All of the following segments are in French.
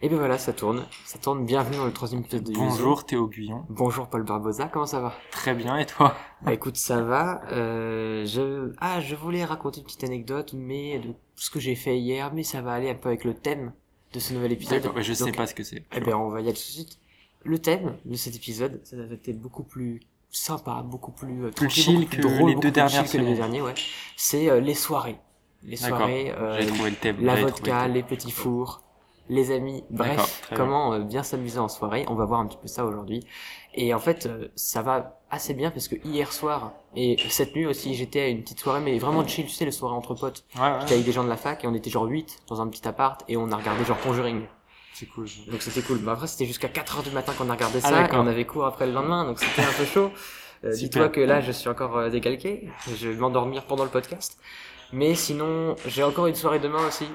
Et bien voilà, ça tourne. Ça tourne. Bienvenue dans le troisième épisode de. Bonjour Théo Guyon. Bonjour Paul Barbosa, comment ça va? Très bien, et toi? Bah écoute, ça va. Euh, je... Ah, je voulais raconter une petite anecdote, mais de ce que j'ai fait hier, mais ça va aller un peu avec le thème de ce nouvel épisode. D'accord, je sais Donc, pas ce que c'est. Eh ben, on va y aller tout de suite. Le thème de cet épisode, ça va être beaucoup plus sympa, beaucoup plus, euh, Plus chill beaucoup plus que drôle, les deux plus dernières chill que les derniers, ouais. C'est euh, les soirées. Les soirées, euh, trouvé le thème. la trouvé vodka, le les petits fours, les amis, bref, bien. comment euh, bien s'amuser en soirée. On va voir un petit peu ça aujourd'hui. Et en fait, euh, ça va assez bien parce que hier soir et cette nuit aussi, j'étais à une petite soirée, mais vraiment chill, tu sais, les soirées entre potes. Ouais, ouais, J'étais avec des gens de la fac et on était genre 8 dans un petit appart et on a regardé genre Conjuring. c'est cool. Donc c'était cool. Bah, après, c'était jusqu'à 4 heures du matin qu'on a regardé Ah, ça et on avait cours après le lendemain, donc c'était un peu chaud. Euh. Dis-toi que là, je suis encore euh, décalqué. Je vais m'endormir pendant le podcast. Mais sinon, j'ai encore une soirée demain aussi.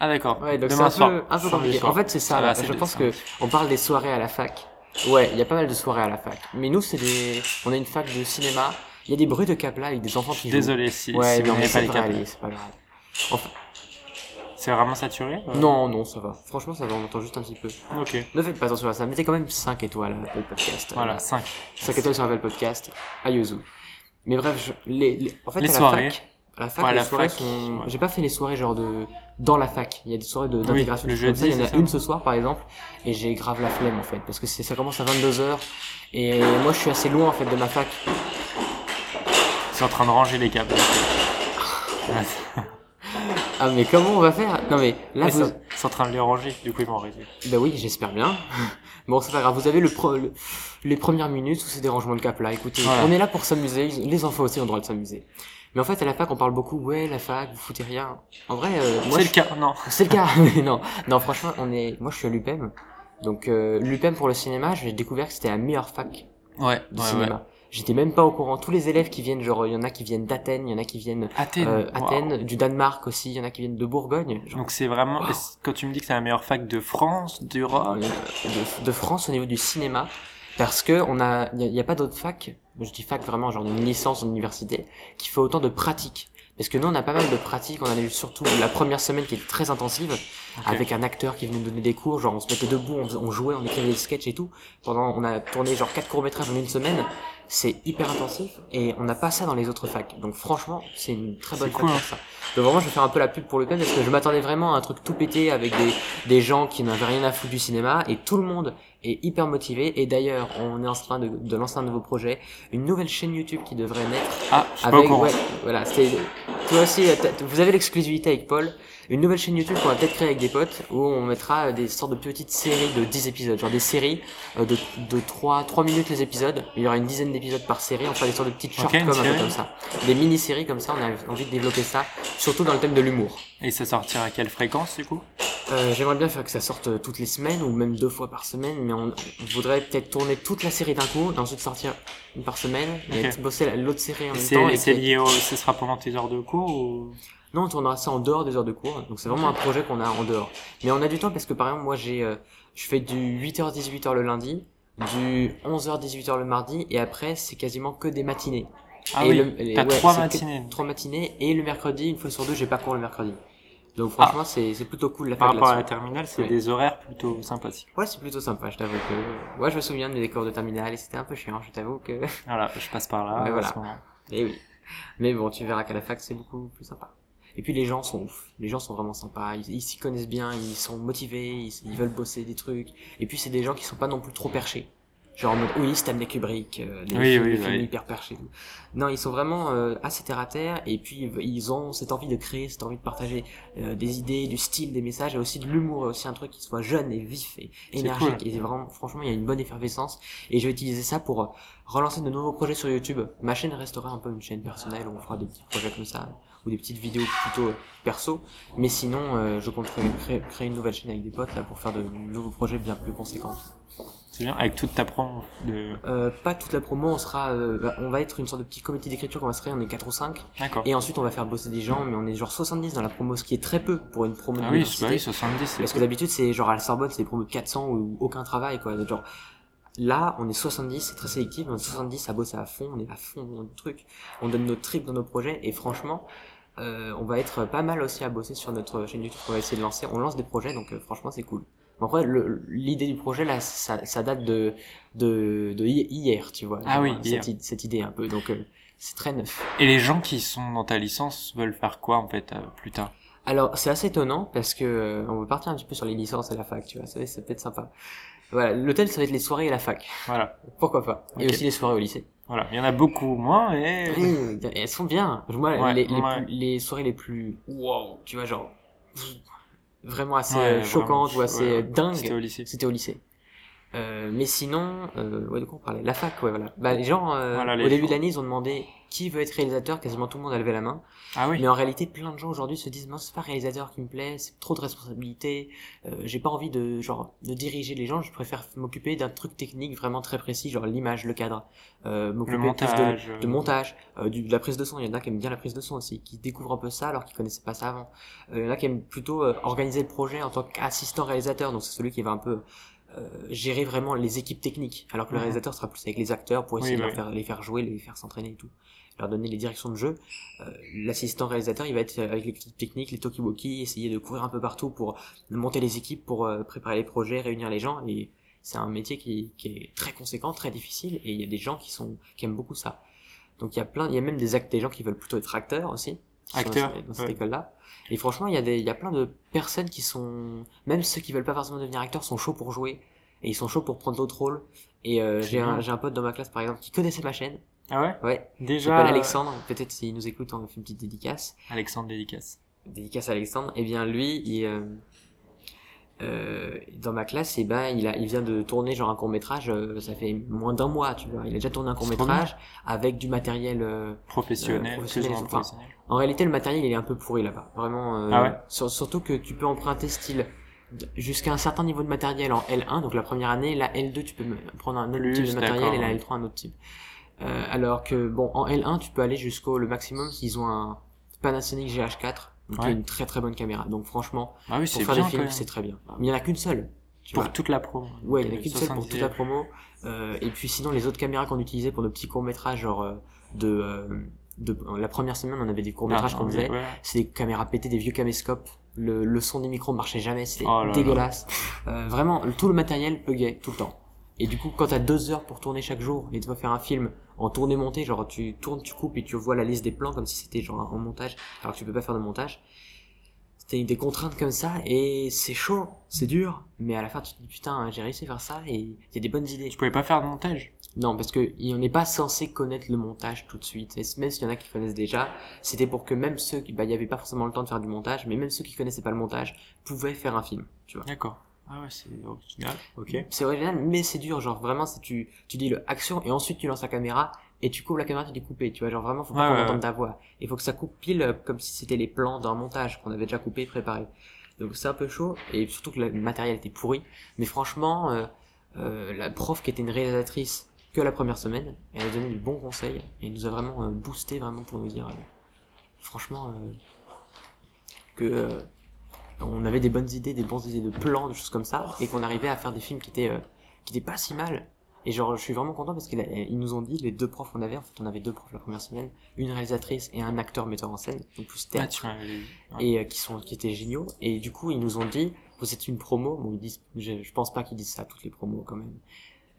Ah d'accord. Ouais, donc c'est un peu, un peu Samedi compliqué. En fait, c'est ça. Là. c'est je pense que on parle des soirées à la fac. Ouais, il y a pas mal de soirées à la fac. Mais nous, c'est des, on a une fac de cinéma. Il y a des bruits de cap là avec des enfants qui jouent. Désolé si, Ouais, si vous mais pas les allez, c'est pas grave. Enfin, C'est vraiment saturé euh? Non, non, ça va. Franchement, ça va. On entend juste un petit peu. Ok. Ne faites pas attention à ça. Mettez quand même 5 étoiles à Apple Podcast. Voilà, 5. 5 étoiles sur Apple Podcast. À Yuzu. Mais bref, je- les, les- en fait, Les à la soirées. fac, à la fac, à la fac, sont, ouais. j'ai pas fait les soirées genre de, dans la fac. Il y a des soirées de- d'intégration. le comme ça. jeudi, Il y en a ça une ce soir, par exemple. Et j'ai grave la flemme, en fait. Parce que c'est, ça commence à 22h. Et moi, je suis assez loin, en fait, de ma fac. C'est en train de ranger les câbles. Ouais. Ah, mais comment on va faire? Non, mais là, Mais vous, c'est en train de les ranger, du coup ils vont arrêter. Bah oui, j'espère bien. Bon, c'est pas grave. Vous avez le, pro- le- les premières minutes où c'est des rangements de cap là. Écoutez, Voilà. on est là pour s'amuser. Les enfants aussi ont le droit de s'amuser. Mais en fait, à la fac, on parle beaucoup. Ouais, la fac, vous foutez rien. En vrai, euh, moi, C'est je- le cas, non. c'est le cas. Mais non, non, franchement, on est. Moi, je suis à l'UPEM. Donc, euh, l'UPEM pour le cinéma, j'ai découvert que c'était la meilleure fac Ouais, de ouais, ouais. J'étais même pas au courant. Tous les élèves qui viennent, genre, il y en a qui viennent d'Athènes, il y en a qui viennent Athènes. euh, du Danemark aussi, il y en a qui viennent de Bourgogne. Genre, Donc c'est vraiment, Wow. quand tu me dis que c'est la meilleure fac de France, d'Europe, de, de France au niveau du cinéma parce que on a il y, a- y a pas d'autres fac je dis fac vraiment genre une licence en université qui fait autant de pratiques parce que nous on a pas mal de pratiques. On a eu surtout la première semaine qui était très intensive avec un acteur qui venait nous donner des cours. Genre on se mettait debout on, jouait on écrivait des sketchs et tout. Pendant on a tourné genre quatre courts métrages en une semaine. C'est hyper intensif et on n'a pas ça dans les autres facs. Donc franchement c'est une très bonne fac cool, pour ça. Donc vraiment je vais faire un peu la pub pour le pen parce que je m'attendais vraiment à un truc tout pété avec des, des gens qui n'avaient rien à foutre du cinéma. Et tout le monde est hyper motivé et d'ailleurs on est en train de, de lancer un nouveau projet une nouvelle chaîne YouTube qui devrait naître ah, je avec ouais, voilà c'est toi aussi vous avez l'exclusivité avec Paul une nouvelle chaîne YouTube qu'on va peut-être créer avec des potes où on mettra des sortes de petites séries de 10 épisodes. Genre des séries euh, de, de 3, 3 minutes les épisodes. Il y aura une dizaine d'épisodes par série. On fera des sortes de petites short Ok, une comme un peu comme ça. Des mini-séries comme ça on a envie de développer ça surtout dans le thème de l'humour. Et ça sortira à quelle fréquence du coup? Euh, J'aimerais bien faire que ça sorte euh, toutes les semaines ou même deux fois par semaine, mais on, voudrait peut-être tourner toute la série d'un coup, et ensuite sortir une par semaine, et bosser la- l'autre série en même temps. Et c'est lié au, ce sera pendant tes heures de cours ou? Non, on tournera ça en dehors des heures de cours, donc c'est vraiment un projet qu'on a en dehors. Mais on a du temps parce que par exemple, moi j'ai, euh, je fais du 8h-18h le lundi, du 11h-18h le mardi, et après c'est quasiment que des matinées. Ah Et oui, le- et t'as trois matinées. Trois matinées, et le mercredi, une fois sur deux, j'ai pas cours le mercredi. Donc franchement, c'est c'est plutôt cool la Par rapport à la terminale, c'est des horaires plutôt sympathiques. Ouais, c'est plutôt sympa, je t'avoue que. Ouais, je me souviens de mes cours de terminale et c'était un peu chiant, je t'avoue que. Voilà, je passe par là. Mais voilà. ce. Eh oui. Mais bon, tu verras qu'à la fac, c'est beaucoup plus sympa. Et puis les gens sont ouf. Les gens sont vraiment sympas. Ils s'y connaissent bien, ils sont motivés, ils, ils veulent bosser des trucs. Et puis c'est des gens qui sont pas non plus trop perchés. Genre en mode, oui, Stanley Kubrick, euh, des Oui, films, oui, des films oui. hyper perchés. Non, ils sont vraiment euh, assez terre à terre. Et puis ils- ont cette envie de créer, cette envie de partager euh, des idées, du style, des messages, et aussi de l'humour, et aussi un truc qui soit jeune et vif et énergique. cool. Et vraiment, franchement, il y a une bonne effervescence. Et je vais utiliser ça pour euh, relancer de nouveaux projets sur YouTube. Ma chaîne restera un peu une chaîne personnelle où on fera des petits projets comme ça ou des petites vidéos plutôt euh, perso. Mais sinon, euh, je compte créer, une nouvelle chaîne avec des potes là pour faire de nouveaux projets bien plus conséquents. C'est bien, avec toute ta promo de... Euh, pas toute la promo, on sera, euh, bah, on va être une sorte de petit comité d'écriture qu'on va se créer, on est 4 ou 5 D'accord. et ensuite on va faire bosser des gens, mais on est genre 70 dans la promo, ce qui est très peu pour une promo. Ah oui, d'université. bah oui, 70, c'est... Parce que d'habitude, c'est genre à la Sorbonne, c'est des promos de 400 ou aucun travail, quoi. Genre, là, on est 70, c'est très sélectif, on est 70 à bosser à fond, on est à fond dans le truc. On donne notre trip dans nos projets, et franchement, euh, on va être pas mal aussi à bosser sur notre chaîne YouTube qu'on va essayer de lancer. On lance des projets, donc euh, franchement, c'est cool. Après, le- l'idée du projet, là, ça, ça date de, de, de hi- hier, tu vois. Ah oui, cette, hier. cette idée un peu. Donc, euh, c'est très neuf. Et les gens qui sont dans ta licence veulent faire quoi en fait plus tard? Alors, c'est assez étonnant parce que on va partir un petit peu sur les licences et la fac, tu vois. Ça, ça peut être sympa. Voilà, l'hôtel, ça va être les soirées et la fac. Voilà, Pourquoi pas Et aussi les soirées au lycée. Voilà. Il y en a beaucoup moins et Mmh, elles sont bien. Moi, Ouais, les, les, ouais. plus- les soirées les plus wow, tu vois, genre vraiment assez Ouais, euh, vraiment, choquantes ou assez euh, dingues. C'était au lycée. C'était au lycée. Euh, mais sinon, euh, ouais, de quoi on parlait? La fac, ouais, voilà. Bah, les gens, euh, Voilà, les au début gens. de l'année, ils ont demandé qui veut être réalisateur. Quasiment tout le monde a levé la main. Ah oui. Mais en réalité, plein de gens aujourd'hui se disent non, c'est pas réalisateur qui me plaît, c'est trop de responsabilité. Euh, j'ai pas envie de genre de diriger les gens. Je préfère m'occuper d'un truc technique vraiment très précis, genre l'image, le cadre, euh, m'occuper montage. de, de montage, euh, du, de la prise de son. Il y en a qui aiment bien la prise de son aussi, qui découvrent un peu ça alors qu'ils connaissaient pas ça avant. Euh, il y en a qui aiment plutôt euh, organiser le projet en tant qu'assistant réalisateur. Donc c'est celui qui va un peu gérer vraiment les équipes techniques, alors que le Mhm. réalisateur sera plus avec les acteurs pour essayer Oui, de leur oui. faire, les faire jouer, les faire s'entraîner et tout, leur donner les directions de jeu. Euh, L'assistant réalisateur, il va être avec l'équipe technique, les talkie-walkie, essayer de courir un peu partout pour monter les équipes, pour euh, préparer les projets, réunir les gens. Et c'est un métier qui, qui est très conséquent, très difficile, et il y a des gens qui sont qui aiment beaucoup ça. Donc il y a plein, il y a même des actes, des gens qui veulent plutôt être acteurs aussi. Acteurs, dans, cette- dans cette ouais. école-là. Et franchement, il y a des, il y a plein de personnes qui sont, même ceux qui veulent pas forcément devenir acteurs sont chauds pour jouer. Et ils sont chauds pour prendre d'autres rôles. Et euh, j'ai un, j'ai un pote dans ma classe par exemple qui connaissait ma chaîne. Ah ouais? Ouais. Déjà. s'appelle Alexandre. Peut-être s'il nous écoute, on fait une petite dédicace. Alexandre Dédicace. Dédicace à Alexandre. Et bien lui, il, euh, euh, dans ma classe, et ben il a, il vient de tourner genre un court métrage. ça fait moins d'un mois, tu vois. Il a déjà tourné un court métrage avec du matériel. euh, Professionnel. Euh, professionnel, enfin, professionnel. En réalité, le matériel, il est un peu pourri là-bas. Vraiment. euh, Ah ouais sur- Surtout que tu peux emprunter style jusqu'à un certain niveau de matériel en L1, donc la première année, la L2, tu peux prendre un autre Plus, type de matériel et la L3 un autre type. Euh, alors que bon, en L1, tu peux aller jusqu'au le maximum s'ils ont un Panasonic GH4, donc qui Ouais. est une très très bonne caméra. Donc franchement, Ah oui, pour c'est faire des films, c'est très bien. Mais il y en a qu'une seule. Pour vois. toute la pro. Ouais, il y en a qu'une seule pour toute la 77. promo. Euh, et puis sinon, les autres caméras qu'on utilisait pour nos petits courts-métrages, genre euh, de, euh, de... La première semaine, on avait des courts-métrages Ah, qu'on faisait. ouais. C'est des caméras pétées, des vieux caméscopes. Le, le son des micros marchait jamais, c'était Oh dégueulasse. Euh, vraiment, tout le matériel buguait tout le temps. Et du coup, quand t'as deux heures pour tourner chaque jour et tu vas faire un film en tourné monté, genre tu tournes, tu coupes et tu vois la liste des plans comme si c'était genre en montage, alors que tu peux pas faire de montage. C'était des contraintes comme ça et c'est chaud, c'est dur, mais à la fin tu te dis putain j'ai réussi à faire ça et il y a des bonnes idées. Tu pouvais pas faire de montage. Non, parce que on n'est pas censé connaître le montage tout de suite. Et même s'il y en a qui connaissent déjà, c'était pour que même ceux qui, bah, il y avait pas forcément le temps de faire du montage, mais même ceux qui connaissaient pas le montage pouvaient faire un film, tu vois. D'accord. Ah ouais, c'est original. Ok. C'est original, mais c'est dur. Genre vraiment, c'est tu, tu dis le action et ensuite tu lances la caméra et tu coupes la caméra, tu dis couper. Tu vois, genre vraiment, faut pas qu'on ouais, entende ouais. ta voix. Il faut que ça coupe pile euh, comme si c'était les plans d'un montage qu'on avait déjà coupé et préparé. Donc c'est un peu chaud et surtout que le matériel était pourri. Mais franchement, euh, euh, la prof qui était une réalisatrice que la première semaine, elle a donné du bons conseils et nous a vraiment euh, boosté vraiment pour nous dire, euh, franchement, euh, que on avait des bonnes idées, des bonnes idées de plans, de choses comme ça, et qu'on arrivait à faire des films qui étaient qui étaient pas si mal. Et genre, je suis vraiment content parce qu'ils nous ont dit, les deux profs qu'on avait, en fait, on avait deux profs la première semaine, une réalisatrice et un acteur metteur en scène, donc plus théâtre. Ouais. et euh, qui sont qui étaient géniaux et du coup ils nous ont dit vous êtes une promo bon ils disent je, je pense pas qu'ils disent ça à toutes les promos quand même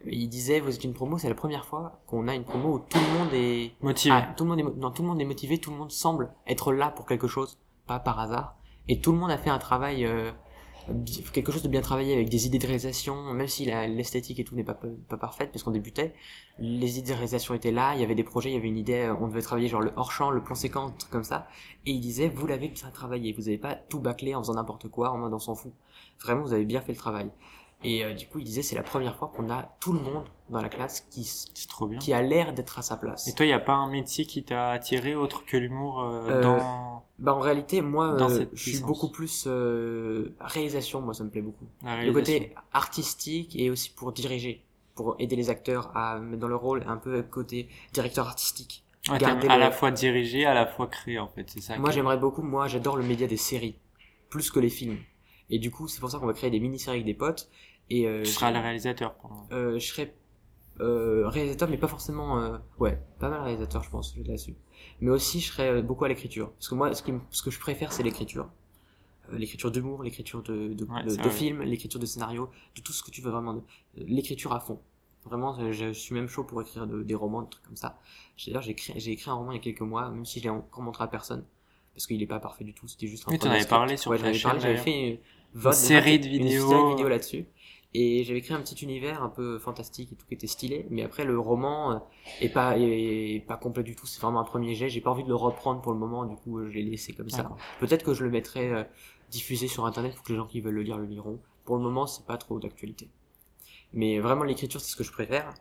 ils disaient vous êtes une promo c'est la première fois qu'on a une promo où tout le monde est Motivé. Ah, tout le monde est mo- non tout le monde est motivé tout le monde semble être là pour quelque chose pas par hasard et tout le monde a fait un travail euh, quelque chose de bien travaillé avec des idées de réalisation même si l'esthétique et tout n'est pas pas parfaite parce qu'on débutait les idées de réalisation étaient là il y avait des projets il y avait une idée on devait travailler genre le hors champ le plan séquence comme ça et il disait, vous l'avez bien travaillé, vous avez pas tout bâclé en faisant n'importe quoi, en mode on s'en fout. Vraiment, vous avez bien fait le travail. Et euh, du coup, il disait, c'est la première fois qu'on a tout le monde dans la classe qui, trop bien. qui a l'air d'être à sa place. Et toi, y a pas un métier qui t'a attiré autre que l'humour euh, Euh, dans Bah en réalité, moi, euh, je suis beaucoup plus euh, réalisation, moi ça me plaît beaucoup. Le côté artistique et aussi pour diriger, pour aider les acteurs à mettre dans le rôle un peu côté directeur artistique. Ouais, à le- la fois diriger, à la fois créer, en fait, c'est ça. Moi que- j'aimerais beaucoup, moi j'adore le média des séries, plus que les films. Et du coup, c'est pour ça qu'on va créer des mini-séries avec des potes. Et euh, Tu seras le réalisateur euh, je serais euh, réalisateur, mais pas forcément. euh, ouais, pas mal réalisateur, je pense, là-dessus. Mais aussi, je serais euh, beaucoup à l'écriture. Parce que moi, ce, qui ce que je préfère, c'est l'écriture. euh, l'écriture d'humour, l'écriture de, de, Ouais, de, de l'écriture de scénario, de tout ce que tu veux vraiment, l'écriture à fond. Vraiment, je suis même chaud pour écrire de- des romans, des trucs comme ça. D'ailleurs, j'ai écrit, j'ai écrit un roman il y a quelques mois, même si je l'ai encore montré à personne, parce qu'il est pas parfait du tout, c'était juste un Oui, t'en avais parlé sur ouais, ta chaîne, parlé, j'avais fait une, VOD, série de une vidéos. série de vidéos là-dessus. Et j'avais créé un petit univers un peu fantastique et tout qui était stylé, mais après le roman euh, est pas est pas complet du tout. C'est vraiment un premier jet. J'ai pas envie de le reprendre pour le moment, du coup je l'ai laissé comme ça. Peut-être que je le mettrai euh, diffusé sur internet pour que les gens qui veulent le lire le liront. Pour le moment, c'est pas trop d'actualité. Mais vraiment l'écriture, c'est ce que je préfère.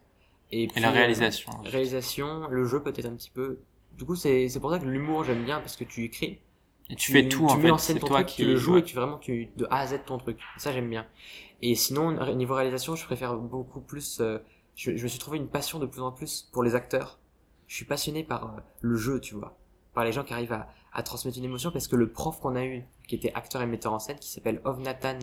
Et, Et puis, la euh, réalisation. réalisation, le jeu peut-être un petit peu. Du coup, c'est c'est pour ça que l'humour j'aime bien parce que tu écris Et tu fais tout tu en mets fait. en scène C'est ton toi truc, qui tu le joues ouais. et tu vraiment tu de A à Z ton truc. Ça j'aime bien. Et sinon niveau réalisation, je préfère beaucoup plus. euh, je, je me suis trouvé une passion de plus en plus pour les acteurs. Je suis passionné par euh, le jeu, tu vois, par les gens qui arrivent à, à transmettre une émotion parce que le prof qu'on a eu, qui était acteur et metteur en scène, qui s'appelle Ovnatan,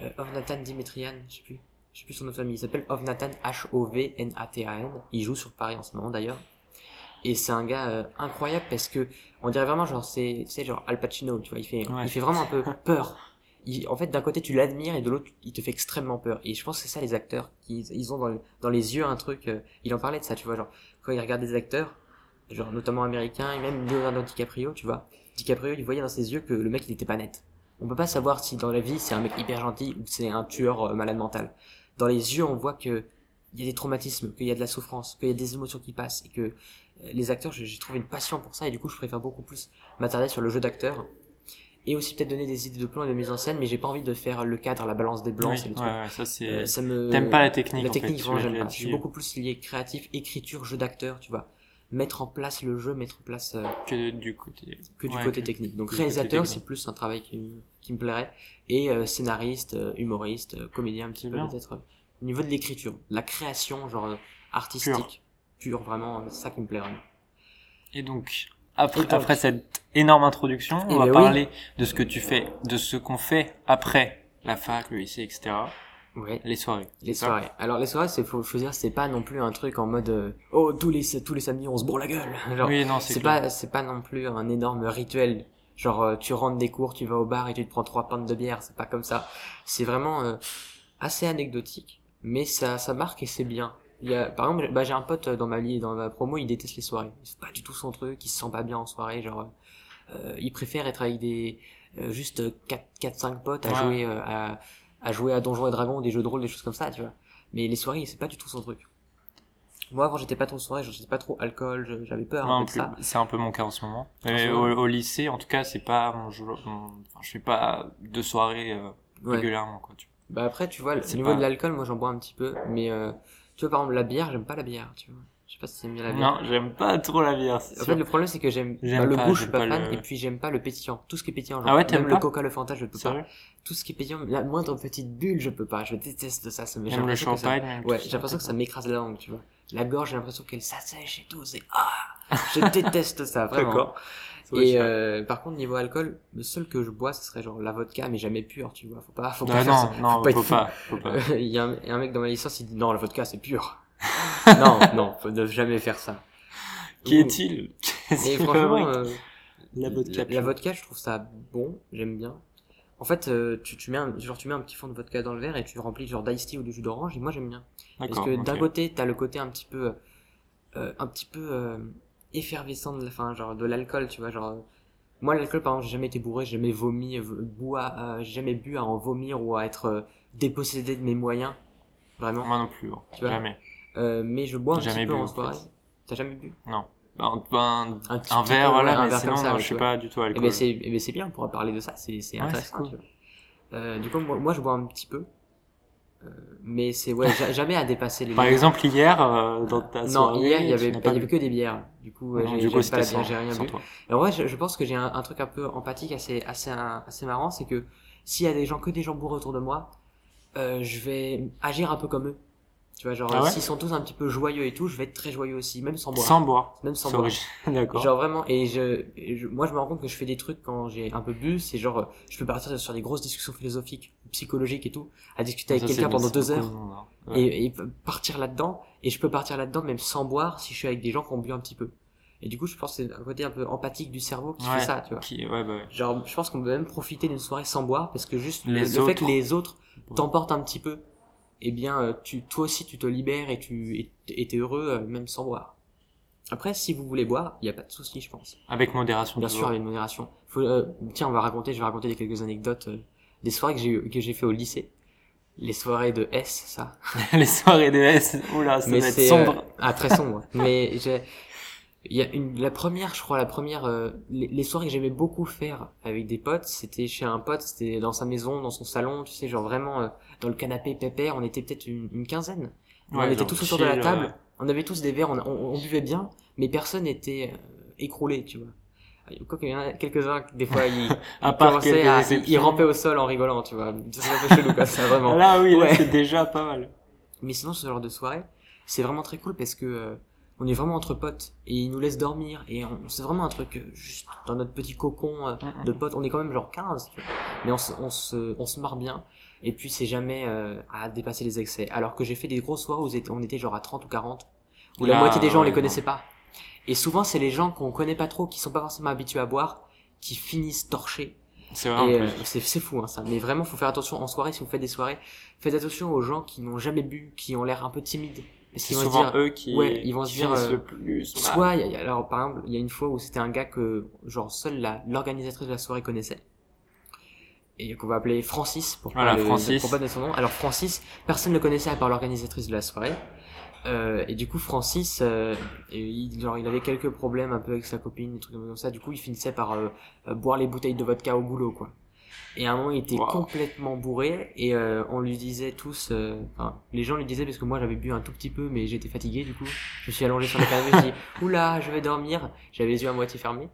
euh, Ovnatan Dimitrian, je sais plus, je sais plus son nom de famille, il s'appelle Ovnatan H O V N A T A N. Il joue sur Paris en ce moment d'ailleurs. Et c'est un gars euh, incroyable parce que on dirait vraiment genre c'est tu sais genre Al Pacino, tu vois, il fait Ouais. il fait vraiment un peu peur. Il, en fait d'un côté tu l'admires et de l'autre il te fait extrêmement peur. Et je pense que c'est ça les acteurs qui ils ont dans, dans les yeux un truc euh, il en parlait de ça, tu vois, genre quand il regarde des acteurs genre notamment américains et même Leonardo DiCaprio, tu vois. DiCaprio, il voyait dans ses yeux que le mec il était pas net. On peut pas savoir si dans la vie c'est un mec hyper gentil ou c'est un tueur euh, malade mental. Dans les yeux, on voit que il y a des traumatismes, qu'il y a de la souffrance, qu'il y a des émotions qui passent et que les acteurs, j'ai trouvé une passion pour ça et du coup, je préfère beaucoup plus m'attarder sur le jeu d'acteur et aussi peut-être donner des idées de plan et de mise en scène, mais j'ai pas envie de faire le cadre, la balance des blancs, Oui, c'est le ouais, truc. ouais, ça c'est. Euh, ça me T'aimes pas la technique la en technique fait, vraiment j'aime pas. Je suis beaucoup plus lié créatif, écriture, jeu d'acteur, tu vois. Mettre en place le jeu, mettre en place euh, que du côté. que du Ouais, côté que- technique. Donc réalisateur, c'est plus un travail qui, me- qui me plairait. Et euh, scénariste, euh, humoriste, euh, comédien un petit peu peut-être. euh, Au niveau de l'écriture, la création, genre artistique, pure, vraiment, euh, c'est ça qui me plaît vraiment. Et donc, après, Et après cette énorme introduction, Eh on va ben oui. parler de ce que tu fais, de ce qu'on fait après la fac, le lycée, etc. Ouais. Les soirées. Les soirées. Alors les soirées, c'est faut choisir, c'est pas non plus un truc en mode euh, oh tous les tous les samedis on se bourre la gueule. Genre, Oui, non, c'est pas c'est pas non plus un énorme rituel. Genre euh, tu rentres des cours, tu vas au bar et tu te prends trois pintes de bière, c'est pas comme ça. C'est vraiment euh, assez anecdotique, mais ça ça marque et c'est bien. Il y a par exemple, bah, j'ai un pote dans ma dans ma promo, il déteste les soirées. C'est pas du tout son truc, il se sent pas bien en soirée, genre euh, il préfère être avec des euh, juste 4 4 5 potes à Ouais. jouer euh, à à jouer à Donjons et Dragons, des jeux de rôle, des choses comme ça, tu vois. Mais les soirées, c'est pas du tout son truc. Moi, avant, j'étais pas trop soirée, j'étais pas trop alcool, j'avais peur un peu de plus. ça. C'est un peu mon cas en ce moment. Et au, lycée, en tout cas, c'est pas mon Enfin, je fais pas de soirée euh, Ouais. régulièrement, quoi. Tu... Bah après, tu vois, au niveau pas- de l'alcool, moi, j'en bois un petit peu, mais euh, tu vois, par exemple, la bière, j'aime pas la bière, tu vois. Je sais pas si t'aimes bien la bière. Non, j'aime pas trop la bière. En sûr. fait, le problème, c'est que j'aime J'aime bah, le goût, je suis j'aime pas, fan, le- et puis j'aime pas le pétillant. Tout ce qui est pétillant, genre, Ah ouais, même le coca, le fanta, je peux pas. Tout ce qui est pétillant, la moindre petite bulle, je peux pas. Je déteste ça. ça me- j'ai Même le ça- champagne. Ouais, j'ai l'impression que ça m'écrase la langue, tu vois. La gorge, j'ai l'impression qu'elle s'assèche et tout. C'est ah, je déteste ça, vraiment. D'accord. Et euh, par contre, niveau alcool, le seul que je bois, ce serait genre la vodka, mais jamais pur, tu vois. Faut pas, faut pas non, non, pas être faut pas, faut pas. Il y, a un mec dans ma licence, il dit non, la vodka c'est pur. non, non, faut ne jamais faire ça. Qui est-il Et franchement, euh, La vodka. la, la vodka, je trouve ça bon, j'aime bien. En fait, euh, tu, tu mets un, genre tu mets un petit fond de vodka dans le verre et tu remplis genre d'ice tea ou de jus d'orange et moi j'aime bien. Parce que d'un côté, t'as le côté un petit peu, euh, un petit peu euh, effervescent de la fin, genre de l'alcool, tu vois, genre. euh, moi, l'alcool, par exemple, j'ai jamais été bourré, j'ai jamais vomi, euh, bu à- euh, j'ai jamais bu à en vomir ou à être euh, dépossédé de mes moyens, vraiment. Moi non plus, hein. Tu vois? Jamais. Euh, mais je bois un Jamais petit peu bu, en soirée. T'as jamais bu? Non. Ben, un, petit un verre, voilà, un mais verre sinon, comme ça, non, je suis pas du tout Eh alcool. ben c'est, eh ben c'est bien, on pourra parler de ça, c'est, Ouais, intéressant. cool. tu vois. Euh, du coup, moi, moi, je bois un petit peu. Mais c'est, ouais, ja- jamais à dépasser les Par limites. exemple, hier, euh, dans ta Non, hier, il y avait, il y avait que des bières. Du coup, Non, j'ai, du j'aime coup, pas c'était la sans, bière, j'ai rien bu. toi. Alors ouais, je, je pense que j'ai un, un truc un peu empathique assez, assez, assez marrant, c'est que s'il y a des gens, que des gens bourrés autour de moi, euh, je vais agir un peu comme eux. Tu vois, genre, Ah ouais s'ils sont tous un petit peu joyeux et tout, je vais être très joyeux aussi, même sans boire. Sans boire. Même sans boire. D'accord. Genre vraiment, et je, moi je me rends compte que je fais des trucs quand j'ai un peu bu, c'est genre, je peux partir sur des grosses discussions philosophiques, psychologiques et tout, à discuter avec quelqu'un pendant deux heures. Ouais. et, et partir là-dedans, et je peux partir là-dedans même sans boire si je suis avec des gens qui ont bu un petit peu. Et du coup, je pense que c'est un côté un peu empathique du cerveau qui Ouais. fait ça, tu vois. Qui, ouais, bah, ouais. Genre, je pense qu'on peut même profiter d'une soirée sans boire parce que juste le, Les le fait que les autres t'emportent un petit peu, eh bien, euh, tu, toi aussi, tu te libères et tu et- t'es heureux euh, même sans boire. Après, si vous voulez boire, il y a pas de souci, je pense. Avec modération. Bien sûr, avec modération. Faut, euh, tiens, on va raconter, je vais raconter des quelques anecdotes euh, des soirées que j'ai que j'ai fait au lycée. Les soirées de S, ça. les soirées de S. Oula, ça mais doit être sombre. euh, ah très sombre mais j'ai il y a une la première je crois la première euh, les, les soirées que j'aimais beaucoup faire avec des potes c'était chez un pote c'était dans sa maison dans son salon tu sais genre vraiment euh, dans le canapé pépère on était peut-être une, une quinzaine. On était tous autour de la table on avait tous des verres on, on, on buvait bien mais personne n'était euh, écroulé tu vois. Quoi qu'il y en a quelques-uns des fois ils, À part commençaient à ils, rampaient au sol en rigolant tu vois. C'est un peu chelou quoi ça vraiment. Ah là, oui, là, Ouais. c'est déjà pas mal. mais sinon, ce genre de soirée, c'est vraiment très cool parce que euh, on est vraiment entre potes et ils nous laissent dormir et on- c'est vraiment un truc euh, juste dans notre petit cocon euh, de potes. On est quand même genre 15, tu vois. mais on se, on se, on se marre bien et puis c'est jamais euh, à dépasser les excès. Alors que j'ai fait des grosses soirées où on était- genre à 30 ou 40 où la Là, moitié des gens on les connaissait pas. Et souvent, c'est les gens qu'on connaît pas trop, qui sont pas forcément habitués à boire, qui finissent torchés C'est euh, c'est c'est fou hein, ça. Mais vraiment, faut faire attention en soirée si vous faites des soirées. Faites attention aux gens qui n'ont jamais bu, qui ont l'air un peu timides. C'est se souvent dire, eux qui, ouais, ils vont se qui dire, finissent euh, le plus. soit, il y a- alors par exemple, il y a une fois où c'était un gars que genre seule la l'organisatrice de la soirée connaissait. Et qu'on va appeler Francis pour Voilà, pas, le- Francis. pour pas donner son nom. Alors Francis, personne ne le connaissait à part l'organisatrice de la soirée. Euh, et du coup Francis, euh, il, genre, il avait quelques problèmes un peu avec sa copine, des trucs comme ça. Du coup, il finissait par euh, euh, boire les bouteilles de vodka au goulot, quoi. Et à un moment, il était Wow. complètement bourré et euh, on lui disait tous, euh, enfin, les gens lui disaient parce que moi j'avais bu un tout petit peu, mais j'étais fatigué du coup. Je me suis allongé sur le canapé, je me suis dit, oula, je vais dormir. J'avais les yeux à moitié fermés.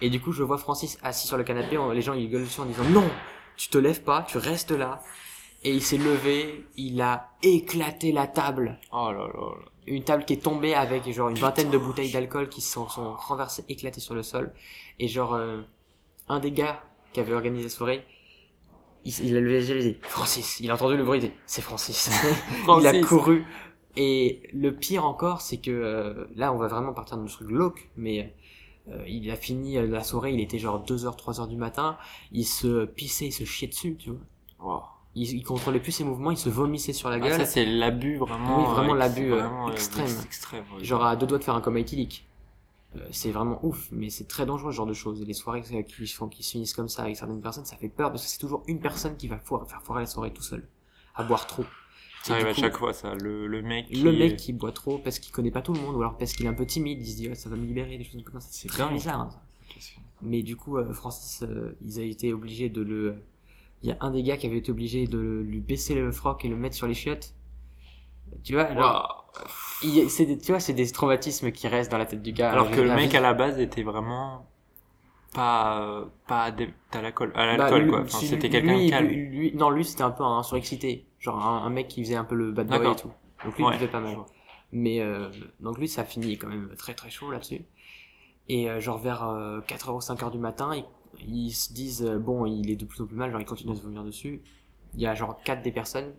Et du coup, je vois Francis assis sur le canapé. on- les gens ils gueulent dessus en disant, non, tu te lèves pas, tu restes là. Et il s'est levé, il a éclaté la table Oh là là là. une table qui est tombée avec genre une vingtaine de bouteilles d'alcool qui se sont, sont renversées, éclatées sur le sol. Et genre, euh, un des gars qui avait organisé la soirée, il, il a levé les yeux, il dit Francis. Il a entendu le bruit, il dit c'est Francis. il a couru. Et le pire encore, c'est que euh, là, on va vraiment partir dans le truc glauque, mais euh, il a fini euh, la soirée, il était genre 2h, 3h du matin, il se pissait, il se chiait dessus, tu vois. Wow. Il, il contrôlait plus ses mouvements, il se vomissait sur la Ah, gueule. ça, c'est l'abus vraiment. Oui, vraiment euh, l'abus, euh, extrême. extrême ouais. genre à deux doigts de faire un coma éthylique. Euh, c'est vraiment ouf, mais c'est très dangereux ce genre de choses. Et les soirées qui, font, qui se finissent comme ça avec certaines personnes, ça fait peur parce que c'est toujours une personne qui va foire- faire foirer la soirée tout seul, à boire trop. Ça arrive à chaque fois, ça. Le, le mec. Le qui- mec qui boit trop parce qu'il connaît pas tout le monde ou alors parce qu'il est un peu timide, il se dit ça va me libérer, des choses comme ça. C'est très dingue. bizarre. hein, ça. Mais du coup, euh, Francis, euh, ils avaient été obligés de le. Il y a un des gars qui avait été obligé de le- lui baisser le froc et le mettre sur les chiottes. Tu vois, il- c'est des, tu vois, c'est des traumatismes qui restent dans la tête du gars. Alors que le mec à la base était vraiment pas euh, pas à l'alcool, à Bah, l'alcool lui- quoi. Enfin, c'était quelqu'un de calme. lui- lui- non, lui, c'était un peu un surexcité. Genre un, un mec qui faisait un peu le bad boy et tout. Donc lui, Ouais. il buvait pas mal. Mais euh, donc lui, ça finit quand même très très chaud là-dessus. Et euh, genre vers 4h ou 5h du matin, ils, ils se disent, euh, bon, il est de plus en plus mal, genre il continue à se vomir dessus. Il y a genre quatre des personnes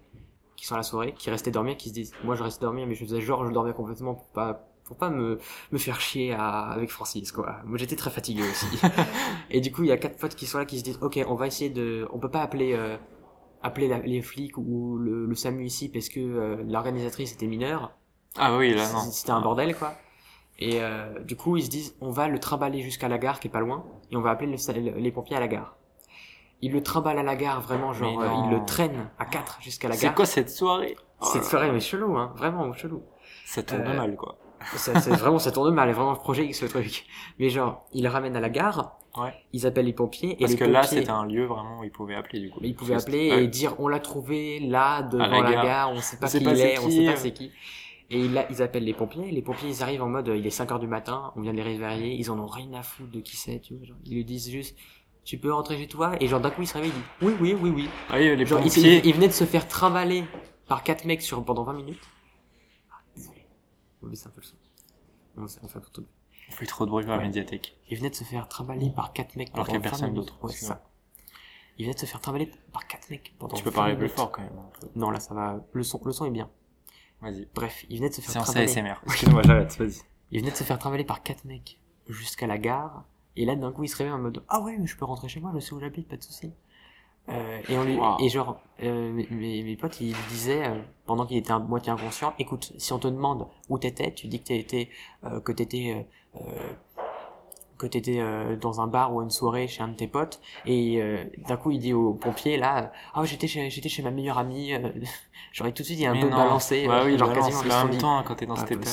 qui sont à la soirée, qui restaient dormir, qui se disent, moi je reste dormir, mais je faisais genre je dormais complètement pour pas pour pas me, me faire chier à, avec Francis quoi. Moi j'étais très fatigué aussi. et du coup il y a quatre potes qui sont là qui se disent, ok, on va essayer de, on peut pas appeler euh, appeler la- les flics ou le, le SAMU ici parce que euh, l'organisatrice était mineure. Ah oui, là non. C'était un bordel, quoi. Et euh, du coup, ils se disent, on va le trimballer jusqu'à la gare, qui est pas loin, et on va appeler le- les pompiers à la gare. Ils le trimballent à la gare, vraiment, genre, euh, ils le traînent à quatre jusqu'à la C'est gare. quoi cette soirée Oh Cette soirée, mais chelou, hein, vraiment chelou. Ça tourne Euh, mal quoi. Ça, c'est vraiment, ça tourne mal, vraiment projet X le truc. Mais genre, ils le ramènent à la gare, Ouais. ils appellent les pompiers, et Parce les que là c'était un lieu vraiment où ils pouvaient appeler du coup. ils pouvaient Juste- appeler Ouais. et dire, on l'a trouvé là, devant la la, gare. gare, on sait pas On sait qui pas il c'est est, on qui, sait pas euh. c'est qui. Et là, ils appellent les pompiers, les pompiers ils arrivent en mode, euh, il est 5 heures du matin, on vient de les réveiller, ils en ont rien à foutre de qui c'est, tu vois, genre, ils lui disent juste, tu peux rentrer chez toi, et genre d'un coup il se réveille, il dit, oui, oui, oui, oui. Ah oui, les Genre, il, pompiers. il- il venait de se faire trimballer par quatre mecs sur, pendant 20 minutes. Ah, désolé. On un peu le son. On, on fait un peu tout. On fait trop de bruit vers la médiathèque. Il venait de se faire trimballer par quatre mecs Alors qu'il y a 20 personne d'autre, Ouais, c'est ça. Il venait de se faire trimballer par quatre mecs pendant Tu peux 20 parler plus fort quand même. Non, là, ça va. Le son, le son est bien. Vas-y. Bref, il venait de se faire Séance trimballer. ASMR. Excuse-moi, j'arrête, vas-y. Il venait de se faire trimballer par quatre mecs jusqu'à la gare. Et là, d'un coup, il se réveille en mode Ah ouais, mais je peux rentrer chez moi, je sais où j'habite, pas de souci. Euh, et, on lui, Wow. et genre, euh, mes, potes, ils disaient, euh, pendant qu'il était à moitié inconscient, écoute, si on te demande où t'étais, tu dis que t'étais, euh, que t'étais, euh, que t'étais euh, dans un bar ou une soirée chez un de tes potes, et euh, d'un coup, il dit aux pompiers, là, ah, j'étais chez, j'étais chez ma meilleure amie, genre, tout de suite, il est un Mais peu balancé, euh, oui, genre, balance, quasiment, en même temps, quand t'es dans cet état.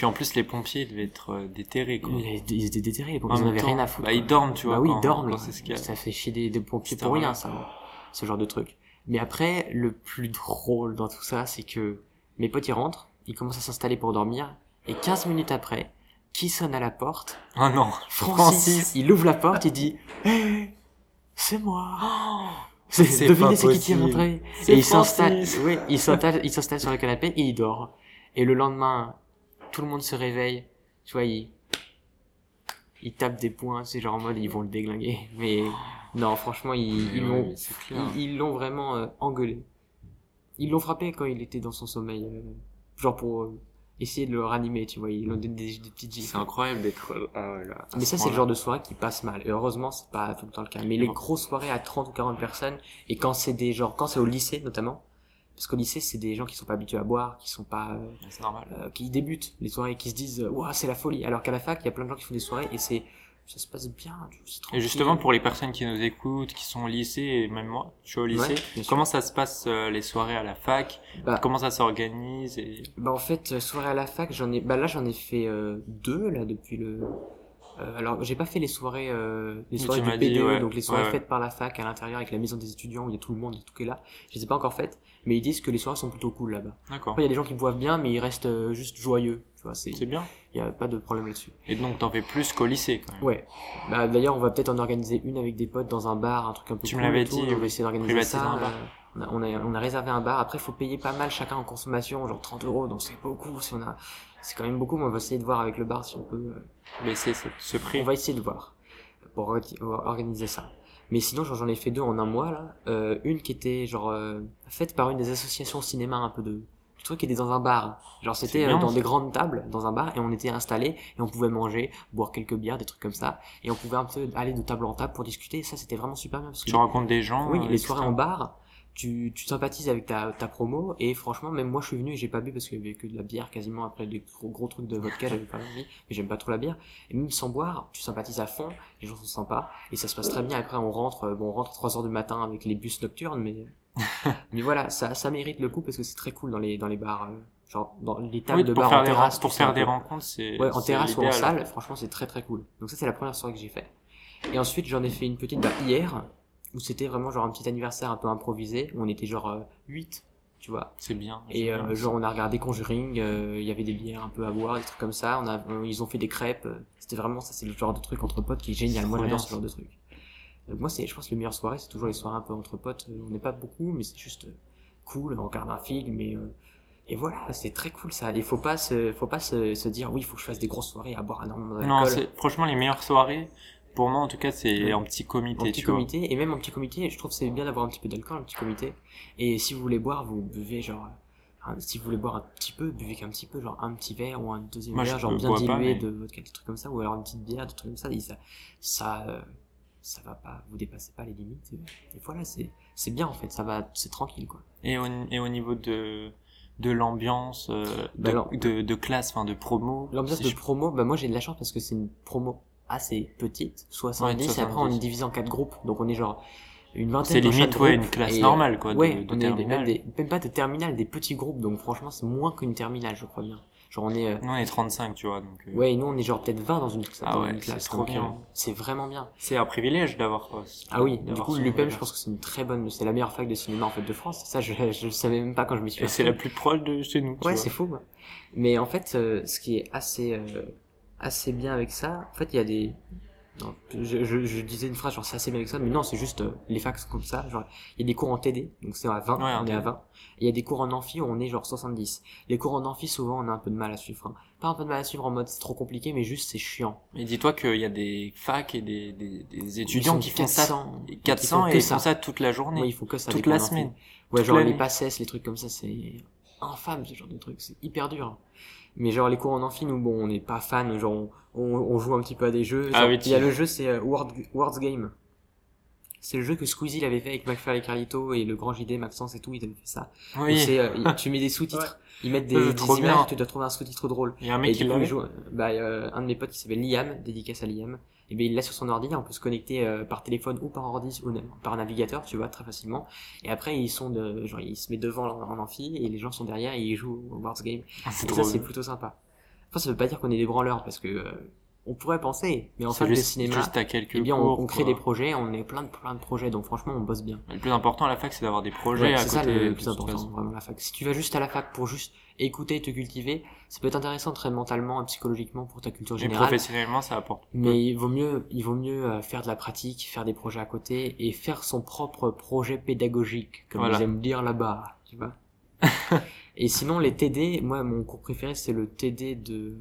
Puis en plus, les pompiers devaient être euh, déterrés, quoi. Ils, ils étaient déterrés, les pompiers, ils en avaient temps, rien à foutre. bah, ils quoi. dorment, tu vois, Bah oui, quand- ils dorment. quand là. c'est ce qu'il y a. Ça fait chier des, des pompiers pour rien, ça. Ce genre de truc. Mais après, le plus drôle dans tout ça, c'est que mes potes, ils rentrent, ils commencent à s'installer pour dormir, et 15 minutes après, qui sonne à la porte? Oh non, Francis, il ouvre la porte, il dit Hé, c'est moi C'est C'est pas Devinez c'est qui qui est possible. rentré Et il s'installe, il s'installe, il s'installe sur le canapé et il dort. Et le lendemain, tout le monde se réveille, tu vois, il, il tape des poings, c'est genre en mode ils vont le déglinguer. Mais non, franchement, ils ils l'ont, ils ils vraiment euh, engueulé. Ils l'ont frappé quand il était dans son sommeil, euh, genre pour euh, essayer de le ranimer, tu vois, ils l'ont donné des, des petites. C'est incroyable d'être. ah Mais ça, c'est le genre de soirée qui passe mal. Et heureusement, c'est pas tout le temps le cas. Mais les grosses soirées à 30 ou 40 personnes, et quand c'est des genre, quand c'est au lycée notamment, parce qu'au lycée, c'est des gens qui sont pas habitués à boire, qui sont pas, euh, C'est normal. euh, qui débutent les soirées, qui se disent, waouh, c'est la folie. Alors qu'à la fac, il y a plein de gens qui font des soirées et c'est, ça se passe bien, Et justement, pour les personnes qui nous écoutent, qui sont au lycée, et même moi, je suis au lycée, Ouais, comment ça se passe euh, les soirées à la fac? Bah, Comment ça s'organise et... Bah en fait, euh, soirée à la fac, j'en ai, bah là j'en ai fait deux là depuis le. Euh, alors j'ai pas fait les soirées, euh, les soirées du PDE, ouais. donc les soirées Ouais, faites par la fac à l'intérieur avec la maison des étudiants où il y a tout le monde, a tout qui est là. Je les ai pas encore faites, mais ils disent que les soirées sont plutôt cool là-bas. D'accord. Après il y a des gens qui boivent bien, mais ils restent euh, juste joyeux, tu vois, c'est, C'est bien. il y a pas de problème là-dessus. Et donc, t'en fais plus qu'au lycée, quand même. Ouais. Bah d'ailleurs on va peut-être en organiser une avec des potes dans un bar, un truc un peu Tu me cool l'avais et tout, dit, On va essayer d'organiser ça. un bar. Euh, on a, on, a, on a réservé un bar. Après, faut payer pas mal chacun en consommation, genre 30 euros. Donc c'est beaucoup. Si on a, c'est quand même beaucoup. Mais on va essayer de voir avec le bar si on peut. euh, Baisser ce, ce prix. on va essayer de voir pour orga- organiser ça. Mais sinon, genre, j'en ai fait deux en un mois là. Euh, une qui était genre euh, faite par une des associations cinéma un peu de le truc qui était dans un bar. Genre c'était euh, dans ça. des grandes tables dans un bar et on était installés et on pouvait manger, boire quelques bières, des trucs comme ça et on pouvait un peu aller de table en table pour discuter. Et ça c'était vraiment super bien parce que Tu rencontres des gens. oui, euh, les soirées en bar, tu, tu sympathises avec ta, ta promo, et franchement, même moi je suis venu et j'ai pas bu parce qu'il y avait que de la bière quasiment après des gros, gros trucs de vodka, j'avais pas envie, mais j'aime pas trop la bière. Et même sans boire, tu sympathises à fond, les gens sont sympas, et ça se passe très bien. Après, on rentre, euh, bon, on rentre à 3 heures du matin avec les bus nocturnes, mais, mais voilà, ça, ça mérite le coup parce que c'est très cool dans les, dans les bars, euh, genre dans les tables Oui, de bar en terrasse. pour faire des rencontres, c'est. Ouais, en terrasse ou en salle, franchement, c'est très très cool. Donc ça, c'est la première soirée que j'ai fait. Et ensuite, j'en ai fait une petite bah, hier, où c'était vraiment genre un petit anniversaire un peu improvisé, où on était genre euh, 8, tu vois. C'est bien. Et euh, genre on a regardé Conjuring, euh, il y avait des bières un peu à boire, des trucs comme ça. On a, on- ils ont fait des crêpes. C'était vraiment ça, c'est le genre de truc entre potes qui est génial. Moi j'adore ce genre de truc. Donc moi c'est, je pense que les meilleures soirées c'est toujours les soirées un peu entre potes. Euh, On n'est pas beaucoup, mais c'est juste euh, cool. On regarde un film euh, et voilà, c'est très cool ça. Il faut pas se, faut pas se, se dire oui, il faut que je fasse des grosses soirées à boire énormément d'alcool. Non, franchement les meilleures soirées. Pour moi, en tout cas, c'est Ouais. en petit comité, en petit tu vois. comité et même en petit comité je trouve que c'est bien d'avoir un petit peu d'alcool en petit comité et si vous voulez boire vous buvez genre un- si vous voulez boire un petit peu buvez qu'un petit peu genre un petit verre ou un deuxième Moi, verre genre bien pas, dilué mais- de vodka des trucs comme ça ou alors une petite bière des trucs comme ça et ça ça euh, ça va pas vous dépassez pas les limites et, et voilà c'est c'est bien en fait ça va c'est tranquille quoi Et au, et au niveau de de l'ambiance, euh, Bah de, alors- de, de classe, enfin de promo. l'ambiance si de je- promo bah moi j'ai de la chance parce que c'est une promo assez petite 70, Ouais, et après on est 70. divisé en quatre groupes donc on est genre une vingtaine C'est limite, ouais, une classe et, normale, quoi, de- ouais de on est des, même, terminale. des, même pas de terminale des petits groupes donc franchement c'est moins qu'une terminale je crois bien genre on est euh, Nous, on est 35, tu vois. Donc, euh, ouais et nous on est genre peut-être 20 dans une, Ah dans ouais, une c'est classe trop donc, bien. euh, c'est vraiment bien C'est un privilège d'avoir. euh, ah oui du coup l'UPM je pense que c'est une très bonne c'est la meilleure fac de cinéma en fait de France ça je je le savais même pas quand je m'y suis Et c'est la plus proche de chez nous. Ouais, c'est fou. Mais en fait, euh, ce qui est assez, euh, assez bien avec ça, en fait, il y a des. Non, je, je, je disais une phrase genre c'est assez bien avec ça, mais non, c'est juste euh, les facs comme ça. Genre, il y a des cours en TD, donc c'est à 20, Ouais, on est à TD. 20. Et il y a des cours en amphi où on est genre 70. Les cours en amphi, souvent, on a un peu de mal à suivre. hein. Pas un peu de mal à suivre en mode c'est trop compliqué, mais juste c'est chiant. Mais dis-toi qu'il y a des facs et des, des, des Ils étudiants qui font ça. 400, ils 400 font et ils font ça toute la journée. Ouais, il faut que ça. toute la semaine. Ouais, Toute genre les passes, les trucs comme ça, c'est. infâme ce genre de truc, c'est hyper dur. Mais genre les cours en amphi, nous bon, on n'est pas fan, genre on, on, on joue un petit peu à des jeux. Ah Genre, oui, il y a le jeu, c'est euh, Word, Words Game. C'est le jeu que Squeezie il avait fait avec McFly et Carlito et le grand JD, Maxence et tout, ils avaient fait ça. Oui. c'est, euh, tu mets des sous-titres, ils mettent des, des images, bien. tu dois trouver un sous-titre drôle. Il y a un Et mec qui l'a joue, bah, euh, un de mes potes qui s'appelle Liam, dédicace à Liam, et ben il l'a sur son ordi, on peut se connecter euh, par téléphone ou par ordi ou par navigateur, tu vois, très facilement. Et après ils sont de, genre il se met devant en, en amphi et les gens sont derrière et ils jouent au Words Game. Ah, Et ça c'est bien. plutôt sympa. Enfin ça veut pas dire qu'on est des branleurs parce que euh, on pourrait penser, mais en salle de cinéma, juste à quelques eh bien on, cours, on crée quoi. des projets, on est plein de plein de projets, donc franchement on bosse bien. Le plus important à la fac, c'est d'avoir des projets Ouais, à c'est ça côté. le plus important, vraiment la fac. Si tu vas juste à la fac pour juste écouter et te cultiver, ça peut être intéressant très mentalement et psychologiquement pour ta culture Mais générale. professionnellement, ça apporte. Mais il vaut mieux, il vaut mieux euh, faire de la pratique, faire des projets à côté et faire son propre projet pédagogique, comme Voilà. ils aiment dire là-bas, tu vois. et sinon, les TD, moi, mon cours préféré, c'est le TD de,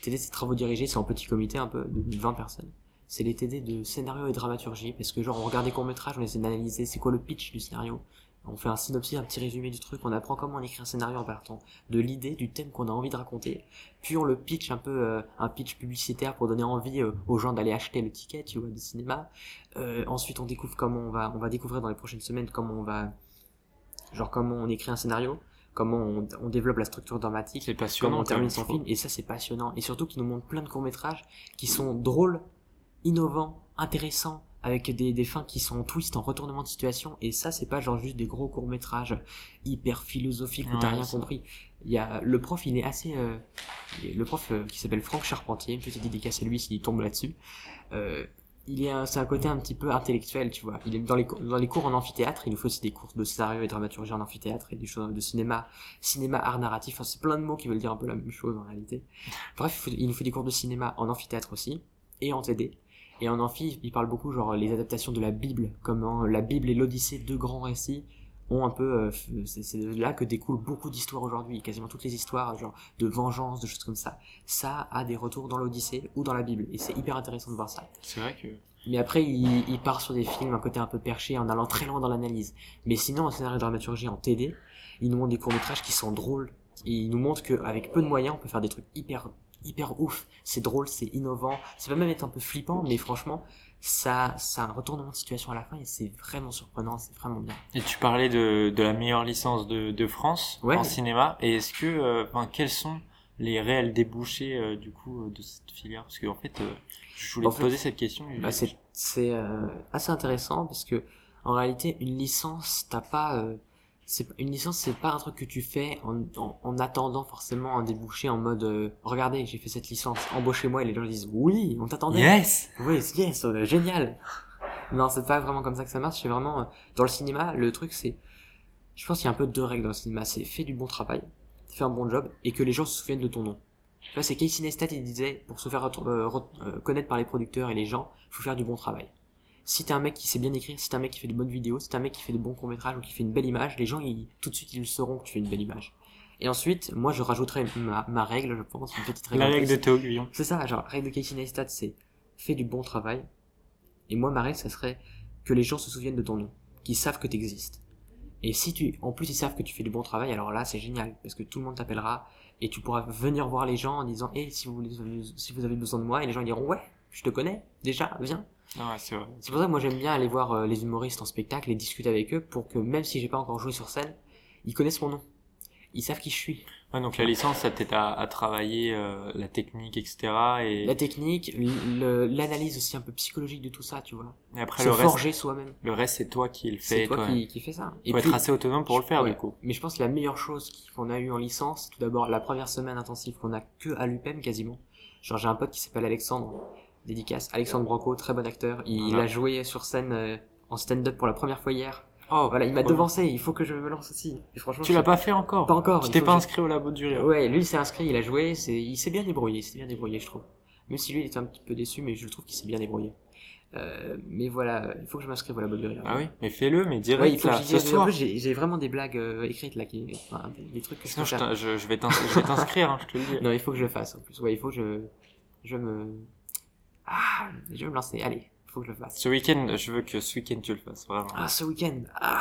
TD, c'est travaux dirigés, c'est en petit comité un peu, de 20 personnes. C'est les TD de scénario et dramaturgie, parce que genre, on regarde des courts-métrages, on essaie d'analyser c'est quoi le pitch du scénario. On fait un synopsis, un petit résumé du truc, on apprend comment on écrit un scénario en partant de l'idée, du thème qu'on a envie de raconter, puis on le pitch un peu, euh, un pitch publicitaire pour donner envie euh, aux gens d'aller acheter le ticket, tu de cinéma. Euh, ensuite, on découvre comment on va, on va découvrir dans les prochaines semaines comment on va, genre comment on écrit un scénario, comment on, on développe la structure dramatique, comment on termine son film, et ça c'est passionnant. Et surtout qu'ils nous montrent plein de courts métrages qui sont drôles, innovants, intéressants, avec des, des fins qui sont en twist, en retournement de situation. Et ça c'est pas genre juste des gros courts métrages hyper philosophiques où t'as rien compris. Il y a le prof, il est assez, euh, le prof euh, qui s'appelle Franck Charpentier, une petite dédicace à lui s'il tombe là-dessus. Euh, il c'est un côté un petit peu intellectuel, tu vois. Il est dans les, cours- en amphithéâtre, il nous faut aussi des cours de scénario et dramaturgie en amphithéâtre et des choses de cinéma, cinéma, art narratif, enfin, c'est plein de mots qui veulent dire un peu la même chose en réalité. Bref, il, faut- nous fait des cours de cinéma en amphithéâtre aussi, et en TD. Et en amphi, il parle beaucoup genre les adaptations de la Bible, comment la Bible et l'Odyssée, deux grands récits, ont un peu, euh, c'est là que découlent beaucoup d'histoires aujourd'hui, quasiment toutes les histoires, genre de vengeance, de choses comme ça. Ça a des retours dans l'Odyssée ou dans la Bible, et c'est hyper intéressant de voir ça. C'est vrai que. Mais après, il, il part sur des films, un côté un peu perché, en allant très loin dans l'analyse. Mais sinon, en scénario de dramaturgie, en TD, il nous montre des courts-métrages qui sont drôles. Et il nous montre qu'avec peu de moyens, on peut faire des trucs hyper, hyper ouf. C'est drôle, c'est innovant. Ça peut même être un peu flippant, mais franchement, ça, ça a un retournement de situation à la fin et c'est vraiment surprenant, c'est vraiment bien. Et tu parlais de, de la meilleure licence de, de France Ouais. en cinéma. Et est-ce que, euh, enfin, quels sont les réels débouchés euh, du coup euh, de cette filière? Parce que en fait, euh, je voulais En te fait, poser cette question. Bah, c'est, c'est euh, assez intéressant parce que en réalité, une licence, t'as pas, euh, c'est une licence, c'est pas un truc que tu fais en, en, en attendant forcément un débouché en mode, euh, regardez, j'ai fait cette licence, embauchez-moi et les gens disent oui, on t'attendait. Yes. Oui, yes, euh, génial. Non, c'est pas vraiment comme ça que ça marche. C'est vraiment euh, dans le cinéma, le truc c'est, je pense qu'il y a un peu deux règles dans le cinéma. C'est fais du bon travail, fais un bon job et que les gens se souviennent de ton nom. Tu vois, c'est Casey Neistat, il disait pour se faire euh, euh, connaître par les producteurs et les gens, faut faire du bon travail. Si t'es un mec qui sait bien écrire, si t'es un mec qui fait de bonnes vidéos, si t'es un mec qui fait de bons courts métrages ou qui fait une belle image, les gens ils, tout de suite ils le sauront que tu fais une belle image. Et ensuite, moi je rajouterais ma, ma règle, je pense, une petite règle. La règle de Théo Guillon. C'est ça, genre, règle de Casey Neistat, c'est fais du bon travail. Et moi, ma règle, ça serait que les gens se souviennent de ton nom, qu'ils savent que t'existes. Et si tu, en plus, ils savent que tu fais du bon travail, alors là, c'est génial, parce que tout le monde t'appellera, et tu pourras venir voir les gens en disant, hé, si vous si vous avez besoin de moi, et les gens diront, ouais, je te connais, déjà, viens. Ah c'est vrai. C'est pour ça que moi, j'aime bien aller voir euh, les humoristes en spectacle et discuter avec eux, pour que même si j'ai pas encore joué sur scène, ils connaissent mon nom. Ils savent qui je suis. Ouais, donc la licence, ça t'aide à, à travailler euh, la technique, etc. Et, La technique, l'analyse aussi un peu psychologique de tout ça, tu vois. et après Se le reste, forger soi-même. le reste c'est toi qui le C'est fais. toi toi. qui, qui fais ça. Et Faut être assez autonome pour le faire ouais. du coup. Mais je pense que la meilleure chose qu'on a eu en licence, c'est tout d'abord la première semaine intensive qu'on a que à l'UPEM quasiment. Genre j'ai un pote qui s'appelle Alexandre, dédicace, Alexandre Branco, très bon acteur. Il Voilà. a joué sur scène euh, en stand-up pour la première fois hier. Oh, Voilà, il m'a devancé, il faut que je me lance aussi. Et franchement, Tu l'as pas fait encore Pas encore. Tu t'es pas que je- inscrit au labo du rire. Ouais, lui il s'est inscrit, il a joué, c'est, il s'est bien débrouillé, il s'est bien débrouillé je trouve. Même si lui il était un petit peu déçu, mais je trouve qu'il s'est bien débrouillé. Euh, mais voilà, il faut que je m'inscrive au labo du rire. Ah oui, mais fais-le, mais Ouais, direct il faut que là, j'y ce soir. j'ai vraiment des blagues euh, écrites là, qui, enfin, des, trucs que je Sinon, je, je, je vais t'inscrire, hein, je te le dis. Non, il faut que je le fasse en plus. Ouais, il faut que je, je me, ah, je vais me lancer. Allez, faut que je le fasse. Ce week-end, je veux que ce week-end tu le fasses, vraiment. Ah, ce week-end. Ah,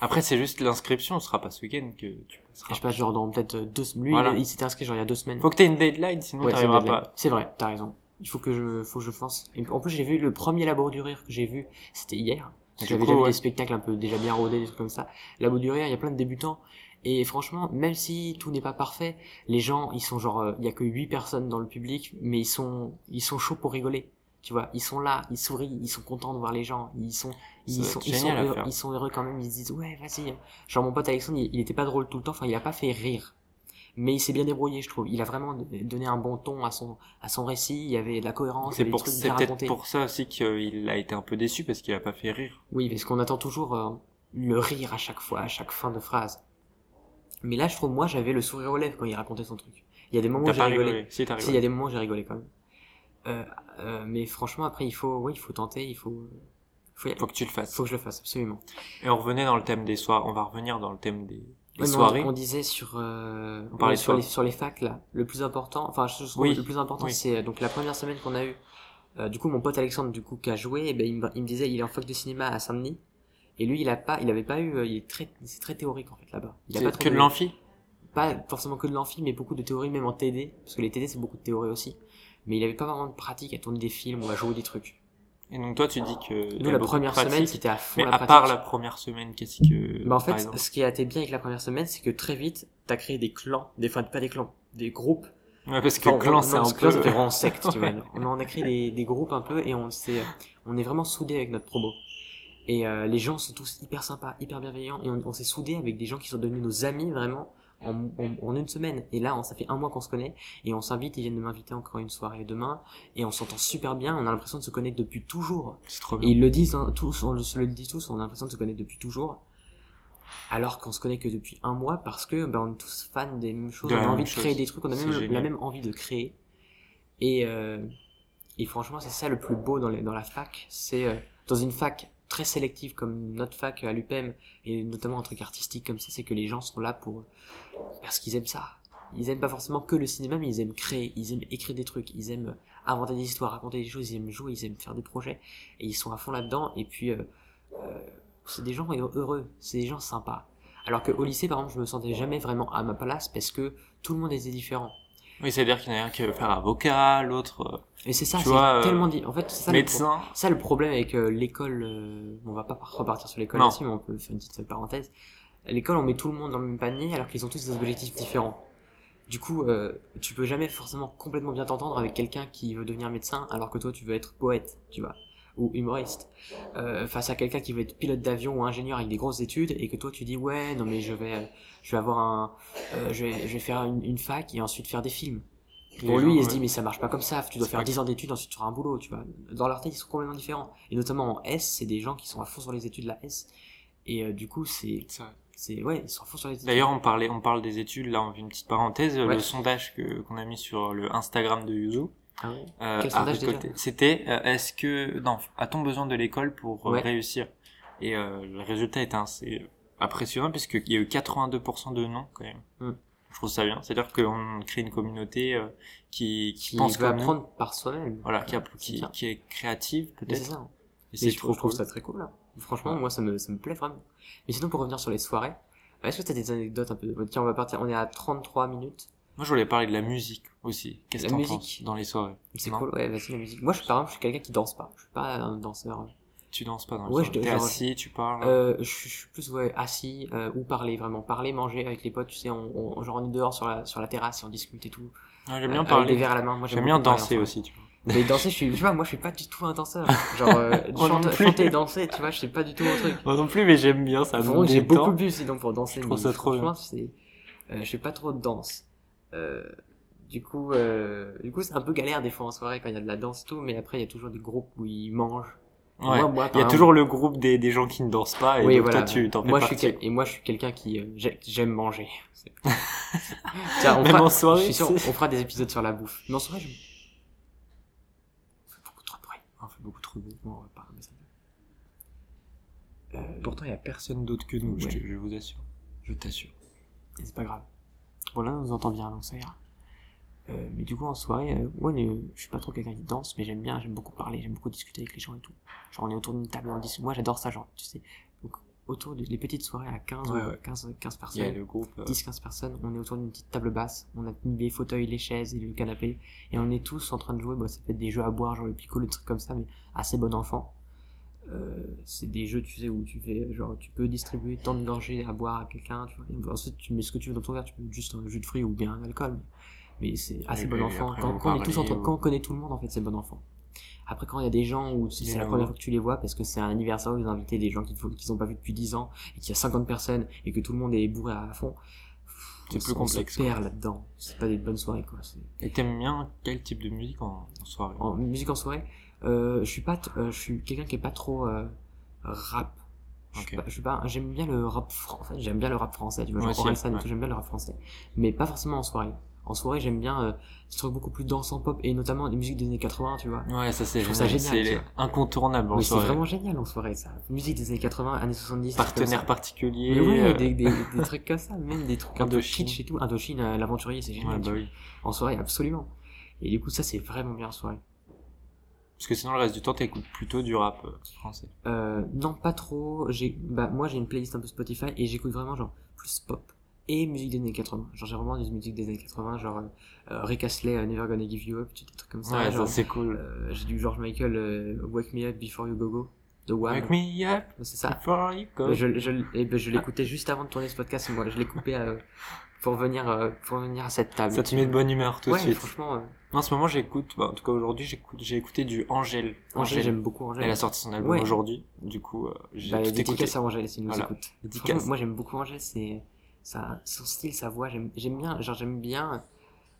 Après, c'est juste l'inscription, ce sera pas ce week-end que tu passeras. je passe genre dans peut-être euh, deux semaines. Lui, Voilà. il, il s'était inscrit genre il y a deux semaines. Faut que t'aies une deadline, sinon Ouais, t'arriveras pas. C'est vrai, t'as raison. Il faut que je, faut que je fasse. Et en plus, j'ai vu le premier labo du rire que j'ai vu, c'était hier. Parce que Du j'avais déjà vu ouais. des spectacles un peu déjà bien rodés, des trucs comme ça. Labo du rire, il y a plein de débutants. Et franchement, même si tout n'est pas parfait, les gens, ils sont genre, euh, il y a que huit personnes dans le public, mais ils sont, ils sont chauds pour rigoler. Tu vois, ils sont là, ils sourient, ils sont contents de voir les gens, ils sont, ils sont, ils sont, heureux, faire. ils sont heureux quand même, ils se disent, ouais, vas-y. Genre, mon pote Alexandre, il, il était pas drôle tout le temps, enfin, il a pas fait rire. Mais il s'est bien débrouillé, je trouve. Il a vraiment donné un bon ton à son, à son récit, il y avait de la cohérence, C'est pour, c'est peut-être pour ça aussi qu'il a été un peu déçu parce qu'il a pas fait rire. Oui, parce qu'on attend toujours euh, le rire à chaque fois, à chaque fin de phrase. Mais là, je trouve, moi, j'avais le sourire aux lèvres quand il racontait son truc. Il y a des moments où j'ai rigolé. rigolé. Si, il y a des moments où j'ai rigolé quand même. Euh, euh, mais franchement, après, il faut, oui, il faut tenter, il faut, faut, y. Faut que tu le fasses. faut que je le fasse, absolument. Et on revenait dans le thème des soirs. On va revenir dans le thème des, des Ouais, mais on- soirées. On, disait sur, euh, On parlait sur les, sur les facs, là. Le plus important, enfin, je trouve Oui, que le plus important, oui. c'est, euh, donc, la première semaine qu'on a eu, euh, du coup, mon pote Alexandre, du coup, qui a joué, eh ben, il, me, il me disait, il est en fac de cinéma à Saint-Denis. Et lui, il a pas, il avait pas eu, euh, il est très, c'est très théorique, en fait, là-bas. Il a pas que de l'amphi? pas forcément que de l'amphi, mais beaucoup de théorie, même en TD, parce que les TD c'est beaucoup de théorie aussi. Mais il avait pas vraiment de pratique à tourner des films ou à jouer des trucs. Et donc toi, tu dis que Nous, la première semaine, c'était à fond Mais la à part la première semaine, qu'est-ce que Bah, en fait, ce qui a été bien avec la première semaine, c'est que très vite, t'as créé des clans, des, enfin, pas des clans, des groupes. Ouais, parce que clan, c'est un peu. fait vraiment secte, tu vois. On a créé des, des groupes un peu et on s'est, on est vraiment soudés avec notre promo. Et euh, les gens sont tous hyper sympas, hyper bienveillants et on, on s'est soudés avec des gens qui sont devenus nos amis vraiment en, en, en une semaine. Et là, on, ça fait un mois qu'on se connaît et on s'invite, ils viennent de m'inviter encore une soirée demain et on s'entend super bien. On a l'impression de se connaître depuis toujours. C'est trop Et bien. ils le disent hein, tous, on le, se le dit tous, on a l'impression de se connaître depuis toujours. Alors qu'on se connaît que depuis un mois parce que ben, on est tous fans des mêmes choses, De on a envie de chose. créer des trucs, on a même la même envie de créer. Et, euh, et franchement, c'est ça le plus beau dans, les, dans la fac. C'est euh, dans une fac très sélective comme notre fac à l'UPM, et notamment un truc artistique comme ça, c'est que les gens sont là pour parce qu'ils aiment ça. Ils aiment pas forcément que le cinéma, mais ils aiment créer, ils aiment écrire des trucs, ils aiment inventer des histoires, raconter des choses, ils aiment jouer, ils aiment faire des projets, et ils sont à fond là-dedans. Et puis, euh, euh, c'est des gens heureux, c'est des gens sympas. Alors que au lycée, par exemple, je me sentais jamais vraiment à ma place parce que tout le monde était différent. Oui, c'est-à-dire qu'il y en a un qui veut faire avocat, l'autre Et c'est ça, c'est euh, tellement dit. En fait, ça, euh, le ça problème avec euh, l'école. euh, on va pas repartir sur l'école là-dessus, mais on peut faire une petite parenthèse. À L'école, on met tout le monde dans le même panier alors qu'ils ont tous des objectifs différents. Du coup, euh, tu peux jamais forcément complètement bien t'entendre avec quelqu'un qui veut devenir médecin alors que toi tu veux être poète, tu vois, ou humoriste. Euh, face à quelqu'un qui veut être pilote d'avion ou ingénieur avec des grosses études et que toi tu dis ouais non mais je vais je vais avoir un euh, je vais je vais faire une, une fac et ensuite faire des films. Pour lui, gens, il se dit mais ça marche pas comme ça, tu dois faire pas 10 ans d'études ensuite tu auras un boulot, tu vois. Dans leur tête, ils sont complètement différents. Et notamment en S, c'est des gens qui sont à fond sur les études de la S et euh, du coup, c'est c'est ouais, ils sont à fond sur les études. D'ailleurs, on parlait, on parle des études. Là, on fait une petite parenthèse. Ouais. Le sondage que qu'on a mis sur le Instagram de Yuzu. Ah euh, Quel a sondage déjà récolté. C'était euh, est-ce que non, a-t-on besoin de l'école pour euh, Ouais. réussir? Et le résultat est assez impressionnant puisqu'il y a eu 82% de non quand même. Hmm. Je trouve ça bien. C'est-à-dire qu'on crée une communauté qui, qui, qui pense veut comme nous. apprendre par soi-même. Voilà, qui, a- C'est qui, est créative c'est peut-être. Et Mais je trouve, je trouve ça très cool là. Franchement, Ouais. moi ça me ça me plaît vraiment. Mais sinon pour revenir sur les soirées, est-ce que t'as des anecdotes un peu Tiens, on va partir. On est à 33 minutes. Moi, je voulais parler de la musique aussi. Qu'est-ce que t'en musique. penses dans les soirées? C'est cool. Ouais, vas-y la musique. Moi, je par exemple, je suis quelqu'un qui danse pas. Je suis pas un danseur. Tu danses pas dans les Ouais, soirées T'es assis, tu parles? Euh, je, suis- je suis plus ouais, assis euh, ou parler vraiment parler manger avec les potes tu sais on, on genre on est dehors sur la sur la terrasse et on discute et tout Ouais, j'aime Euh, bien avec parler. des verres à la main moi J'aime bien parler, danser aussi, tu vois. mais danser je suis tu vois moi je suis pas du tout un danseur genre euh, chante- chanter et danser tu vois je sais pas du tout mon truc Moi non plus, mais j'aime bien ça. Vraiment, j'ai beaucoup bu sinon pour danser Je trouve ça trop euh, je fais pas trop de danse euh, du coup euh, du coup c'est un peu galère des fois en soirée quand il y a de la danse tout mais après il y a toujours des groupes où ils mangent Ouais. Moi, moi, Il y a toujours le groupe des, des gens qui ne dansent pas et oui, donc voilà. toi tu t'en fais moi, je suis et moi, je suis quelqu'un qui euh, j'ai- j'aime manger. Tiens, on Même fera, en soirée, je suis sûr, on fera des épisodes sur la bouffe. Mais en soirée, je... on fait beaucoup trop de bruit. On fait beaucoup trop de ça. Euh, Pourtant, il y a personne d'autre que nous, je, Ouais. je vous assure. Je t'assure. et c'est pas grave. Bon, là, on entend bien, donc ça ira. Euh, mais du coup, en soirée, euh, ouais, mais, euh, je suis pas trop quelqu'un qui danse, mais j'aime bien, j'aime beaucoup parler, j'aime beaucoup discuter avec les gens et tout. Genre, on est autour d'une table, on discute. Moi, j'adore ça, genre, tu sais. Donc, autour des petites soirées à 15 Ouais, ou ouais. 15, 15 Il y a personnes, le groupe. euh, 10-15 personnes, on est autour d'une petite table basse, on a mis les fauteuils, les chaises et le canapé, et on est tous en train de jouer, bon, ça peut être des jeux à boire, genre le piccolo, des trucs comme ça, mais assez bon enfant. Euh, c'est des jeux, tu sais, où tu fais, genre, tu peux distribuer tant de gorgées à boire à quelqu'un, tu vois. Ensuite, tu mets ce que tu veux dans ton verre, tu peux juste un jus de fruits ou bien un alcool. Mais c'est assez bon enfant. Quand, on est tous entre, ou- quand on connaît tout le monde, en fait, c'est bon enfant. Après, quand il y a des gens où c'est la première fois que tu les vois parce que c'est un anniversaire où ils ont invité des gens qu'ils qu'ils ont pas vu depuis 10 ans et qu'il y a 50 personnes et que tout le monde est bourré à fond. C'est plus complexe, On se perd là-dedans. C'est pas des bonnes soirées, quoi. Et t'aimes bien quel type de musique en, en soirée? En musique en soirée, je suis pas, euh, je suis quelqu'un qui est pas trop euh, rap. Je suis pas- je suis pas, j'aime bien le rap français, j'aime bien le rap français, tu vois, ouais. tout, j'aime bien le rap français, mais pas forcément en soirée. En soirée, j'aime bien euh, des trucs beaucoup plus dansant pop et notamment les musiques des années 80, tu vois. Ouais, ça c'est Je trouve ça génial. C'est incontournable en Mais c'est vraiment génial en soirée, ça. Musique des années 80, années 70. des trucs comme Partenaire ça. particulier. Mais ouais, euh, des, des, des trucs comme ça, même des trucs un peu Indochine. kitsch et tout. Indochine, euh, l'aventurier, c'est ouais, génial. tu bah oui. En soirée, absolument. Et du coup, ça, c'est vraiment bien en soirée. Parce que sinon le reste du temps t'écoutes plutôt du rap euh, français. Euh, non, pas trop. J'ai, bah, moi, j'ai une playlist un peu Spotify et j'écoute vraiment genre plus pop et musique des années 80. Genre, j'ai vraiment des musiques des années 80, genre euh, Rick Astley, euh, Never Gonna Give You Up, des trucs comme ça. ouais, genre, ça c'est cool. euh, j'ai du George Michael, Wake Me Up Before You Go Go, The One. Wake me up C'est ça. before you go. Je, je, eh ben, je l'écoutais juste avant de tourner ce podcast. Moi, je l'ai coupé euh, pour venir, euh, pour venir à cette table. Ça te met de bonne humeur tout de ouais, suite. franchement, euh, En ce moment j'écoute, bah, en tout cas aujourd'hui j'écoute, j'ai écouté du Angèle. Angèle, j'aime beaucoup Angèle. Elle a sorti son album Ouais. aujourd'hui, du coup euh, j'ai Bah, tout écouté. à Angèle s'il nous Voilà. écoute. Moi j'aime beaucoup Angèle, c'est ça, son style, sa voix, j'aime j'aime bien, genre j'aime bien.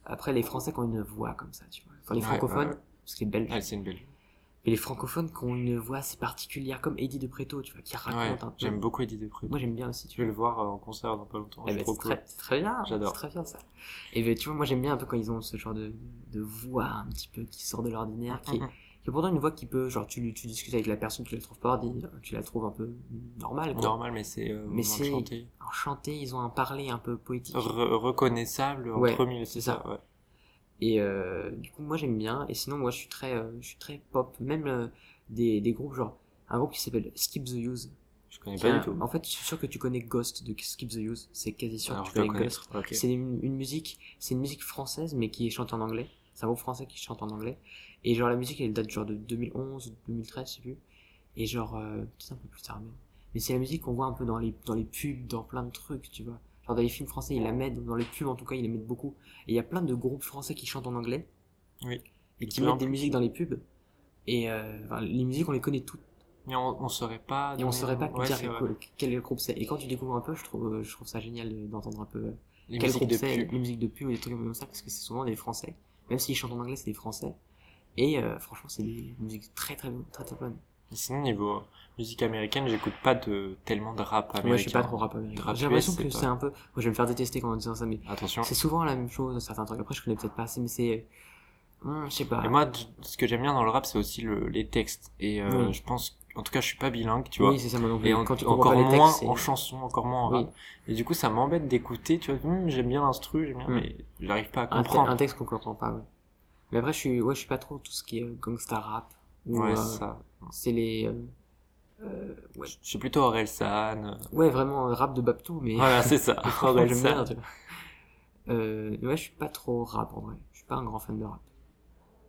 Après les Français qui ont une voix comme ça, tu vois. Enfin les Ouais, francophones, ouais, parce que les Belges. Ouais, c'est une belle. Et les francophones qui ont une voix assez particulière, comme Eddie de Préto, tu vois, qui raconte Ouais, un peu. j'aime beaucoup Eddie Desprez. Moi j'aime bien aussi, tu Je vais le voir euh, en concert dans pas longtemps. Eh c'est ben, c'est cool. très, très bien, J'adore. c'est très bien ça. Et ben, tu vois, moi j'aime bien un peu quand ils ont ce genre de, de voix un petit peu qui sort de l'ordinaire, qui, est- qui est pourtant une voix qui peut, genre tu, tu discutes avec la personne, tu la trouves pas ordinaire, tu la trouves un peu normale, quoi. Normal, mais c'est euh, Mais vraiment c'est- chanté. En chanté, ils ont un parler un peu poétique. Re- reconnaissable Ouais, entre mille, c'est ça. ouais. Et euh, du coup, moi j'aime bien. Et sinon, moi je suis très, euh, je suis très pop. Même euh, des, des groupes, genre un groupe qui s'appelle Skip the Use. Je connais pas a- du tout. En fait, je suis sûr que tu connais Ghost de Skip the Use. C'est quasi sûr Alors que tu connais. Ghost. C'est une, une musique, c'est une musique française mais qui est chantée en anglais. C'est un groupe français qui chante en anglais. Et genre la musique elle date genre de 2011 2013, je sais plus. Et genre peut-être un peu plus tard même. Mais c'est la musique qu'on voit un peu dans les dans les pubs, dans plein de trucs, tu vois. Genre dans les films français, ils la mettent, dans les pubs en tout cas, ils la mettent beaucoup. Et il y a plein de groupes français qui chantent en anglais. Oui. Et qui mettent en des musiques dans les pubs. Et euh, enfin, les musiques, on les connaît toutes. Mais on, on saurait pas. Et on saurait pas Ouais, dire quel, quel groupe c'est. Et quand tu découvres un peu, je trouve, je trouve ça génial de- d'entendre un peu euh, Les quel musiques groupe de c'est, les musiques de pub ou des trucs comme ça, parce que c'est souvent des Français. Même s'ils chantent en anglais, c'est des Français. Et euh, franchement, c'est des musiques très très très très bonnes. Sinon, niveau musique américaine, j'écoute pas de tellement de rap américain. Moi, je suis pas trop rap américain. J'ai l'impression que c'est un peu. Moi, je vais me faire détester quand en disant ça, mais Attention. c'est souvent la même chose, certains trucs. Après, je connais peut-être pas assez, mais c'est. Hum, je sais pas. Et moi, ce que j'aime bien dans le rap, c'est aussi le, les textes. Et euh, Oui. je pense, en tout cas, je suis pas bilingue, tu vois. oui, c'est ça, moi non plus. Et en- quand tu comprends encore les moins textes, en chanson, encore moins en Oui. rap. Et du coup, ça m'embête d'écouter, tu vois, Hum, j'aime bien l'instru, j'aime bien, Mm. mais j'arrive pas à un, te- comprendre. un texte qu'on comprend pas, ouais. Mais après, je suis, ouais, je suis pas trop tout ce qui est gangsta rap. Ou, ouais, euh, c'est ça. c'est les. euh, euh, ouais. Je suis plutôt Orelsan. euh, ouais, vraiment rap de Babtou, mais. Voilà, c'est ça. franchement, j'aime bien, Orelsan. tu vois. Euh, ouais, je suis pas trop rap en vrai. Je suis pas un grand fan de rap.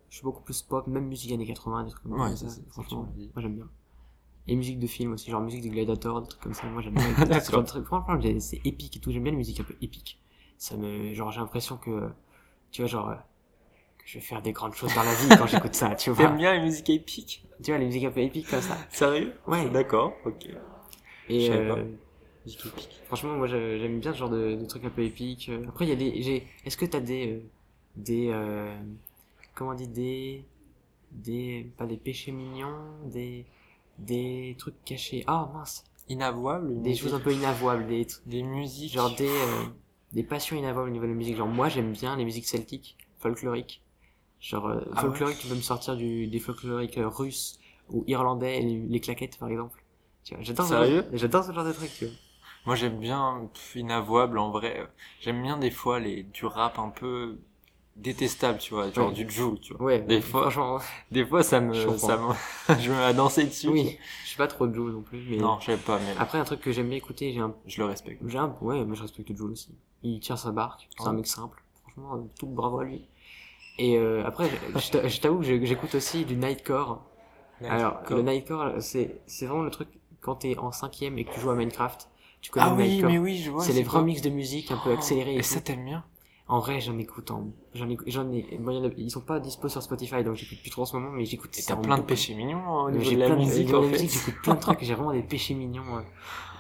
Je suis beaucoup plus pop, même musique années 80, des trucs comme Ouais, ça. ça, franchement, moi j'aime bien. Et musique de film aussi, genre musique de Gladiator, des trucs comme ça. Moi j'aime bien. D'accord. ce genre de trucs. Franchement, c'est épique et tout. J'aime bien les musiques un peu épiques. Ça me, genre, j'ai l'impression que, tu vois, genre, je vais faire des grandes choses dans la vie quand j'écoute ça, tu vois. T'aimes bien les musiques épiques? Tu vois, les musiques un peu épiques comme ça. Sérieux? Ouais. D'accord, ok. Et euh, Musique épique. franchement, moi j'ai- j'aime bien ce genre de, de trucs un peu épiques. Après, il y a des, est-ce que t'as des, euh, des, euh, comment on dit, des, des, pas des péchés mignons, des, des trucs cachés? Ah mince, Inavouable, une des choses un peu inavouables, des, Des musiques. genre des, euh, des passions inavouables au niveau de la musique. Genre moi j'aime bien les musiques celtiques, folkloriques. Genre euh, Ah ouais. folklorique, tu peux me sortir du, des folkloriques euh, russes ou irlandais, les, les claquettes par exemple. J'adore ce genre- J'adore ce genre de trucs, tu vois. Moi, j'aime bien pff, Inavouable, en vrai. J'aime bien des fois les, du rap un peu détestable, tu vois, genre Ouais. du joule, tu vois. Ouais, Des fois- franchement, Des fois, ça me, Je ça me, je me mets à danser dessus. oui, je suis pas trop de Joule non plus, mais Non, je sais pas, mais après un truc que j'aime bien écouter, j'ai un, je le respecte. j'ai un, ouais, mais je respecte Joule aussi. Il tient sa barque, c'est un Ouais. mec simple, franchement, tout bravo à lui. Et euh, après, je- je t'a- je t'avoue que j'écoute aussi du Nightcore. Alors, le Nightcore, c'est c'est vraiment le truc quand t'es en cinquième et que tu joues à Minecraft, tu connais Ah le oui, Nightcore. mais oui, je vois. c'est les vrais mix de musique un peu accélérés. Et, et ça, tout. t'aimes bien? En vrai, j'en écoute en, j'en écoute, j'en ai, bon, ils sont pas dispo sur Spotify, donc j'écoute plus trop en ce moment, mais j'écoute. T'as plein de péchés mignons hein, au niveau de la plein musique, de, en fait. j'écoute plein de trucs, j'ai vraiment des péchés mignons, euh,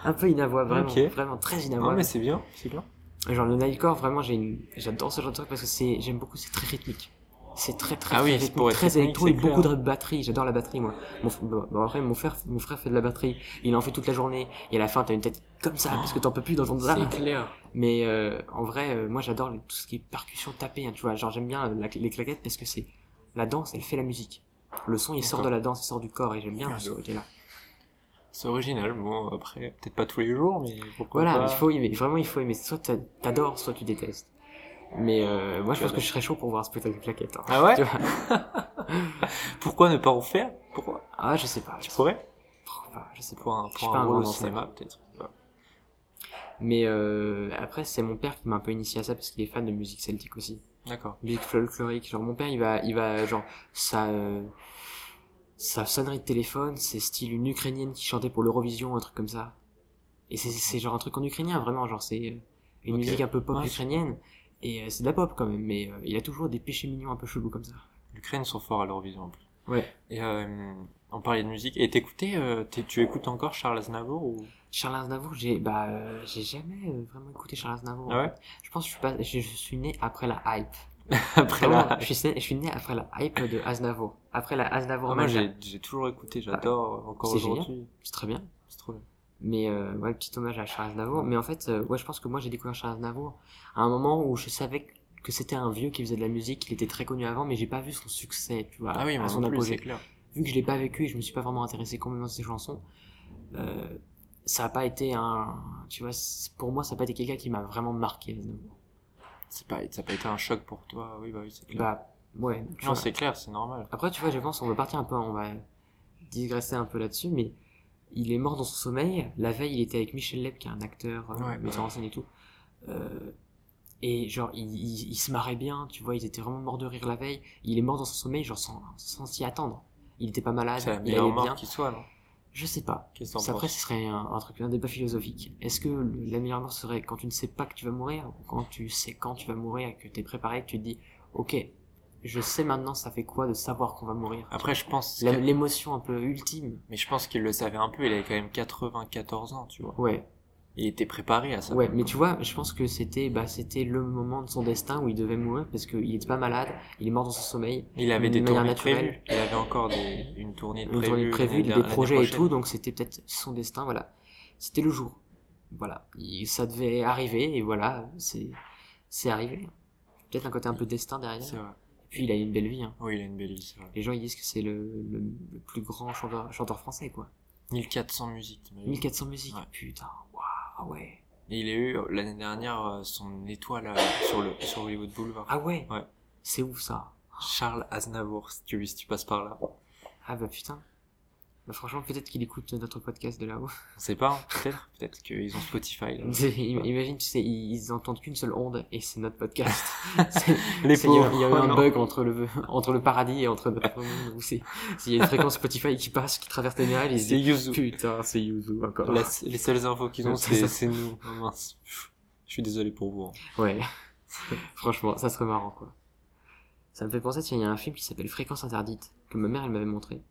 un peu inavouables, vraiment, vraiment très Non, inavouables. mais c'est bien, c'est bien. Genre le Nightcore, vraiment, j'ai une, j'adore ce genre de truc parce que c'est, j'aime beaucoup, c'est très rythmique. C'est très très, Ah très oui, rythmique, très électro et beaucoup de batterie. J'adore la batterie, moi. Mon, bon, bon, après, mon frère, mon frère fait de la batterie. Il en fait toute la journée. Et à la fin, t'as une tête comme ça parce que t'en peux plus d'entendre ça. C'est clair. Mais euh, en vrai, euh, moi j'adore tout ce qui est percussion tapée, hein, tu vois. Genre j'aime bien la- les claquettes parce que c'est la danse, elle fait la musique. Le son, il sort de la danse, il sort du corps et j'aime bien ce côté-là. C'est original. Bon, après, peut-être pas tous les jours, mais pourquoi Voilà, pas. il faut aimer, vraiment il faut aimer. Soit t'a- t'adores, soit tu détestes. Mais euh, moi je pense que je serais chaud pour voir un spectacle de claquettes. hein. Ah ouais Tu vois Pourquoi ne pas en faire? Pourquoi? Ah je sais pas. Tu je sais pourrais? pas, je sais pas. Pour un, Je pour pas un un rôle au cinéma, peut-être. Ouais. Mais euh, après c'est mon père qui m'a un peu initié à ça parce qu'il est fan de musique celtique aussi. D'accord. musique folklorique. Genre mon père, il va, il va, genre sa, euh, sa sonnerie de téléphone, c'est style une ukrainienne qui chantait pour l'Eurovision, un truc comme ça. Et c'est, c'est genre un truc en ukrainien, vraiment, genre c'est euh, une musique un peu pop Ouais, ukrainienne. Et euh, c'est de la pop quand même, mais euh, il a toujours des péchés mignons un peu chelous comme ça. L'Ukraine sont forts à l'Eurovision en plus. Ouais. Et euh, on parlait de musique. Et t'écoutais, euh, tu écoutes encore Charles Aznavour ou? Charles Aznavour, j'ai, bah, euh, j'ai jamais vraiment écouté Charles Aznavour. Ah ouais? Je pense que je suis pas, je, je suis né après la hype. après Vraiment, la... je suis, né- je suis né après la hype de Aznavour. Après la Aznavour Ah, moi j'ai toujours écouté, j'adore encore c'est aujourd'hui. C'est très bien. C'est trop bien. Mais euh, ouais, petit hommage à Charles Aznavour. Mais en fait, euh, ouais, je pense que moi j'ai découvert Charles Aznavour à un moment où je savais que c'était un vieux qui faisait de la musique, qu'il était très connu avant, mais j'ai pas vu son succès, tu vois, Ah oui, à son apogée. clair. Vu que je l'ai pas vécu et je me suis pas vraiment intéressé complètement à ses chansons, euh, ça a pas été un, tu vois, pour moi ça a pas été quelqu'un qui m'a vraiment marqué. Aznavour. C'est pas, ça n'a pas été un choc pour toi. Oui, bah oui, c'est clair. Bah ouais. tu non, c'est clair, c'est normal. Après, tu vois, je pense, on va partir un peu, on va digresser un peu là-dessus, mais il est mort dans son sommeil. La veille, il était avec Michel Leb, qui est un acteur, euh, Ouais, metteur en scène et tout. Euh, et genre, il, il, il se marrait bien, tu vois, ils étaient vraiment morts de rire la veille. Il est mort dans son sommeil, genre, sans sans s'y attendre. Il était pas malade, il allait mort bien. soit, non? Je sais pas. Après, ce serait un, un truc, un débat philosophique. Est-ce que la meilleure mort serait quand tu ne sais pas que tu vas mourir, ou quand tu sais quand tu vas mourir et que t'es préparé, que tu te dis, ok, je sais maintenant ça fait quoi de savoir qu'on va mourir? Après, je pense. L'émotion un peu ultime. Mais je pense qu'il le savait un peu. Il avait quand même 94 ans, tu vois. Ouais, Il était préparé à ça. ouais, mais tu vois, je pense que c'était, bah, c'était le moment de son destin où il devait mourir parce qu'il était pas malade, il est mort dans son sommeil, Il avait des tournées naturelle. prévues. Il avait encore des, une tournée une prévue. tournée prévue, des projets et tout, donc c'était peut-être son destin, voilà. C'était le jour. Voilà. Il- ça devait arriver et voilà, c'est, c'est arrivé. Peut-être un côté un peu destin derrière. C'est vrai. Et puis il a une belle vie, hein. Oui, il a une belle vie, c'est vrai. Les gens ils disent que c'est le, le, le plus grand chanteur, chanteur français, quoi. 1400 musiques, t'imagines 1400 musiques, Ouais. putain, waouh, ouais. Et il a eu euh, l'année dernière euh, son étoile euh, sur le sur Hollywood Boulevard. Ah ouais Ouais. C'est ouf ça. Charles Aznavour, si tu, si tu passes par là. Ah bah putain. Bah franchement, peut-être qu'il écoute notre podcast de là-haut. On sait pas, hein, peut-être. Peut-être qu'ils ont Spotify. Là. Imagine, tu sais, ils, entendent qu'une seule onde et c'est notre podcast. C'est- Les Il y a, pauvres. il y a eu un non. bug entre le, entre le paradis et entre notre monde s'il y a une fréquence Spotify qui passe, qui traverse les ils se disent, putain, c'est Yuzu encore. La- les seules infos qu'ils ont, C'est nous. Oh, mince. Je suis désolé pour vous. hein. Ouais. Franchement, ça serait marrant, quoi. Ça me fait penser, tiens, il y a un film qui s'appelle Fréquence interdite, que ma mère, elle m'avait montré.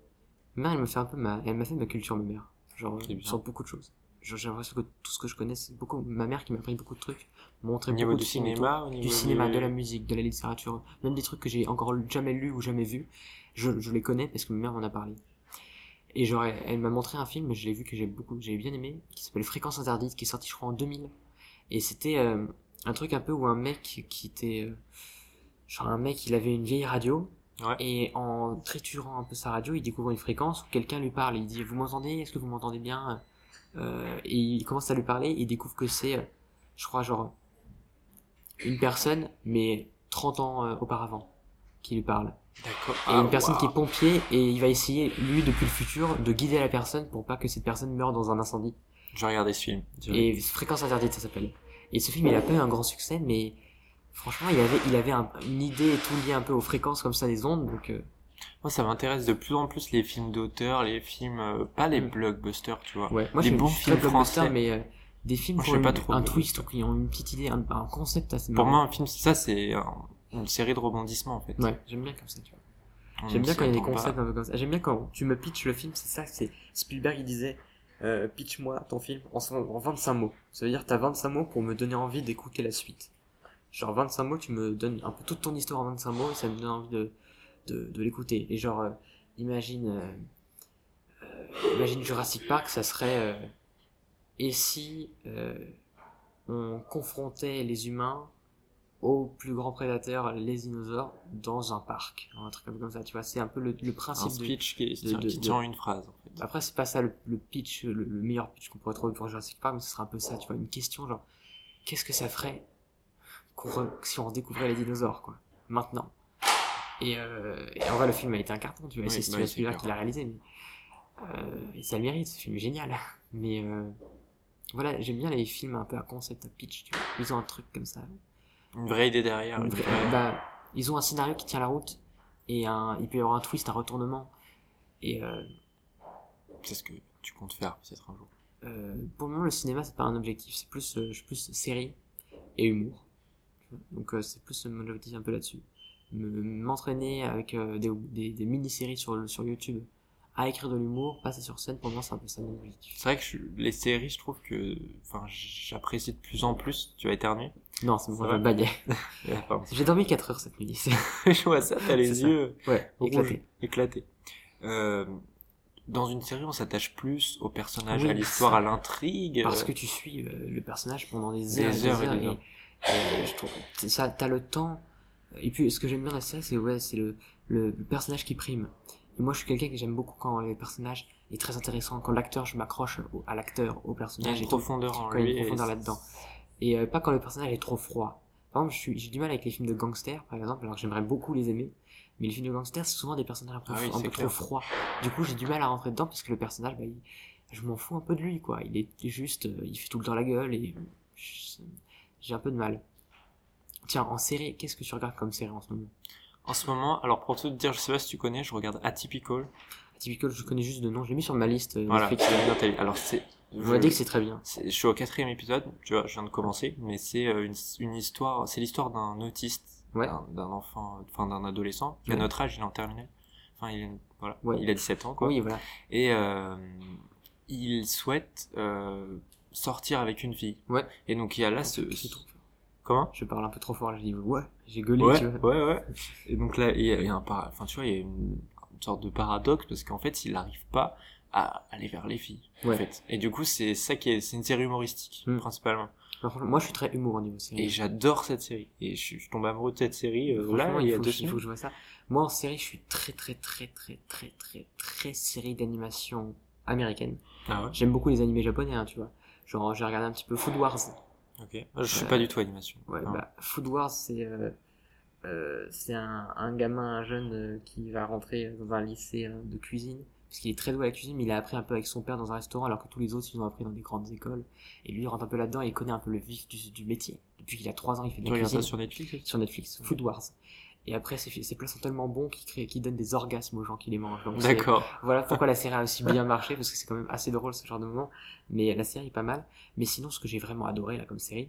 Ma mère, elle me fait un peu ma, elle m'a fait ma culture, ma mère. Genre, sur beaucoup de choses. J'ai l'impression que tout ce que je connais, c'est beaucoup, ma mère qui m'a appris beaucoup de trucs, montré Au niveau beaucoup du de cinéma, au niveau du cinéma, de la musique, de la littérature, même des trucs que j'ai encore jamais lus ou jamais vus, je, je les connais parce que ma mère m'en a parlé. Et genre, elle, elle m'a montré un film, je l'ai vu que j'ai beaucoup, j'ai bien aimé, qui s'appelle Fréquence interdite, qui est sorti je crois en 2000. Et c'était euh, un truc un peu où un mec qui était, euh, genre un mec, il avait une vieille radio, Ouais. et en triturant un peu sa radio, il découvre une fréquence où quelqu'un lui parle, il dit vous m'entendez, est-ce que vous m'entendez bien? Euh, Et il commence à lui parler, et il découvre que c'est, je crois genre une personne, mais 30 ans euh, auparavant qui lui parle. D'accord. Et une personne qui est pompier et il va essayer, lui, depuis le futur, de guider la personne pour pas que cette personne meure dans un incendie. J'ai regardé ce film. Et Fréquence interdite, ça s'appelle. Et ce film, il a pas eu un grand succès, mais franchement, il avait, il avait un- une idée et tout lié un peu aux fréquences comme ça des ondes, donc euh, Moi, ça m'intéresse de plus en plus les films d'auteur, les films, euh, pas les Mm. blockbusters, tu vois. ouais. Moi, suis, bons films français. mais euh, des films Moi, qui ont pas trop un de- twist ou qui ont une petite idée, un, un concept assez Pour moi, un film, ça, c'est un- une série de rebondissements, en fait. Ouais, j'aime bien comme ça, tu vois. J'aime bien quand il y a des pas. concepts un peu comme ça. J'aime bien quand tu me pitches le film, c'est ça, c'est Spielberg il disait euh, pitch-moi ton film en, en 25 mots. Ça veut dire t'as 25 mots pour me donner envie d'écouter la suite. Genre 25 mots, tu me donnes un peu toute ton histoire en 25 mots et ça me donne envie de, de, de l'écouter. Et genre, euh, imagine, euh, euh, imagine Jurassic Park, ça serait et si on confrontait les humains aux plus grands prédateurs, les dinosaures, dans un parc, un truc comme ça, tu vois, c'est un peu le, le Un principe de... speech qui, de- de- qui tient en une phrase, en fait. Après, c'est pas ça le, le pitch, le, le meilleur pitch qu'on pourrait trouver pour Jurassic Park, mais ce serait un peu ça, tu vois, une question genre, qu'est-ce que ça ferait si on redécouvrait les dinosaures, quoi, maintenant et, euh, et en vrai, le film a été un carton, tu vois, Oui, c'est bah, clair. qui l'a réalisé, mais euh, et ça le mérite, ce film est génial. Mais euh, voilà, j'aime bien les films un peu à concept, à pitch, tu vois, ils ont un truc comme ça. Une vraie idée derrière. Vraie- bah, ils ont un scénario qui tient la route et un, il peut y avoir un twist, un retournement. Et C'est ce que tu comptes faire, peut-être un jour. pour le moment, le cinéma c'est pas un objectif, c'est plus série et humour. Donc euh, c'est plus mon objectif un peu là-dessus. Me- M'entraîner avec euh, des, des, des mini-séries sur, sur YouTube à écrire de l'humour, passer sur scène, pour moi c'est un peu ça mon objectif. C'est vrai que je- les séries, je trouve que, enfin, j'apprécie de plus en plus. Tu vas éternuer. Non, c'est va? je. Pardon. J'ai dormi 4 heures cette nuit. je vois ça, t'as les ça. yeux ouais, rouges, éclaté. éclatés. Euh, dans une série, on s'attache plus au personnage, Oui, à l'histoire, à l'intrigue. Parce que tu suis le personnage pendant des Des heures, et des heures et heures, des et, heures. Et je trouve ça t'as le temps. Et puis ce que j'aime bien dans série c'est ouais c'est le, le le personnage qui prime. Et moi je suis quelqu'un que j'aime beaucoup quand les personnages est très intéressant quand l'acteur je m'accroche à l'acteur au il y a personnage une et profondeur en quand il y a une profondeur là-dedans. et euh, pas quand le personnage est trop froid. Par exemple j'ai du mal avec les films de gangsters par exemple alors j'aimerais beaucoup les aimer. Mais les films de gangsters c'est souvent des personnages un peu, Ah oui, un peu trop froids. Du coup j'ai du mal à rentrer dedans parce que le personnage bah, il- je m'en fous un peu de lui quoi. Il est juste euh, il fait tout le temps la gueule et je- j'ai un peu de mal tiens en série qu'est-ce que tu regardes comme série en ce moment? En ce moment, alors pour te dire, je sais pas si tu connais, je regarde Atypical. Typical je connais juste de nom je l'ai mis sur ma liste euh, Voilà, bien, Alors c'est. je- m'a dit que c'est très bien Je suis au quatrième épisode, tu vois, je viens de commencer, mais c'est euh, une, une histoire, c'est l'histoire d'un autiste, Ouais. d'un enfant, enfin d'un adolescent, qui a Ouais. notre âge, il est en terminale. Enfin, il, voilà, Ouais. il a 17 ans, quoi. oui voilà Et euh, il souhaite euh, sortir avec une fille. Ouais. Et donc il y a là ce... Comment? Je parle un peu trop fort je dis ouais j'ai gueulé Ouais, tu vois ouais, ouais. Et donc là, il y a, il y a un para... enfin, tu vois, il y a une, une sorte de paradoxe parce qu'en fait, il n'arrive pas à aller vers les filles. En Ouais. fait. Et du coup, c'est ça qui est, c'est une série humoristique, Mm. principalement. Alors, moi je suis très humour au niveau série Et j'adore cette série. Et je je tombe amoureux de cette série, euh, là, il y a deux il faut que je vois ça. Moi, en série, je suis très, très, très, très, très, très, très série d'animation américaine. Ah ouais? J'aime beaucoup les animés japonais, hein, tu vois. Genre, j'ai regardé un petit peu Food Wars. Ok. Moi, je suis pas du tout animation. Ouais, Non. bah, Food Wars, c'est, euh, euh, c'est un, un gamin, un jeune euh, qui va rentrer dans un lycée euh, de cuisine. Parce qu'il est très doué à la cuisine, mais il a appris un peu avec son père dans un restaurant, alors que tous les autres, ils ont appris dans des grandes écoles. Et lui, il rentre un peu là-dedans et il connaît un peu le vif du, du métier. Depuis qu'il a 3 ans, il fait de Tu la regardes cuisine ça sur Netflix sur Netflix, Food Wars. Et après, ces, ces plats sont tellement bons qu'ils créent, qu'ils donnent des orgasmes aux gens qui les mangent. Donc, D'accord. Voilà pourquoi la série a aussi bien marché, parce que c'est quand même assez drôle ce genre de moment. Mais la série est pas mal. Mais sinon, ce que j'ai vraiment adoré là comme série,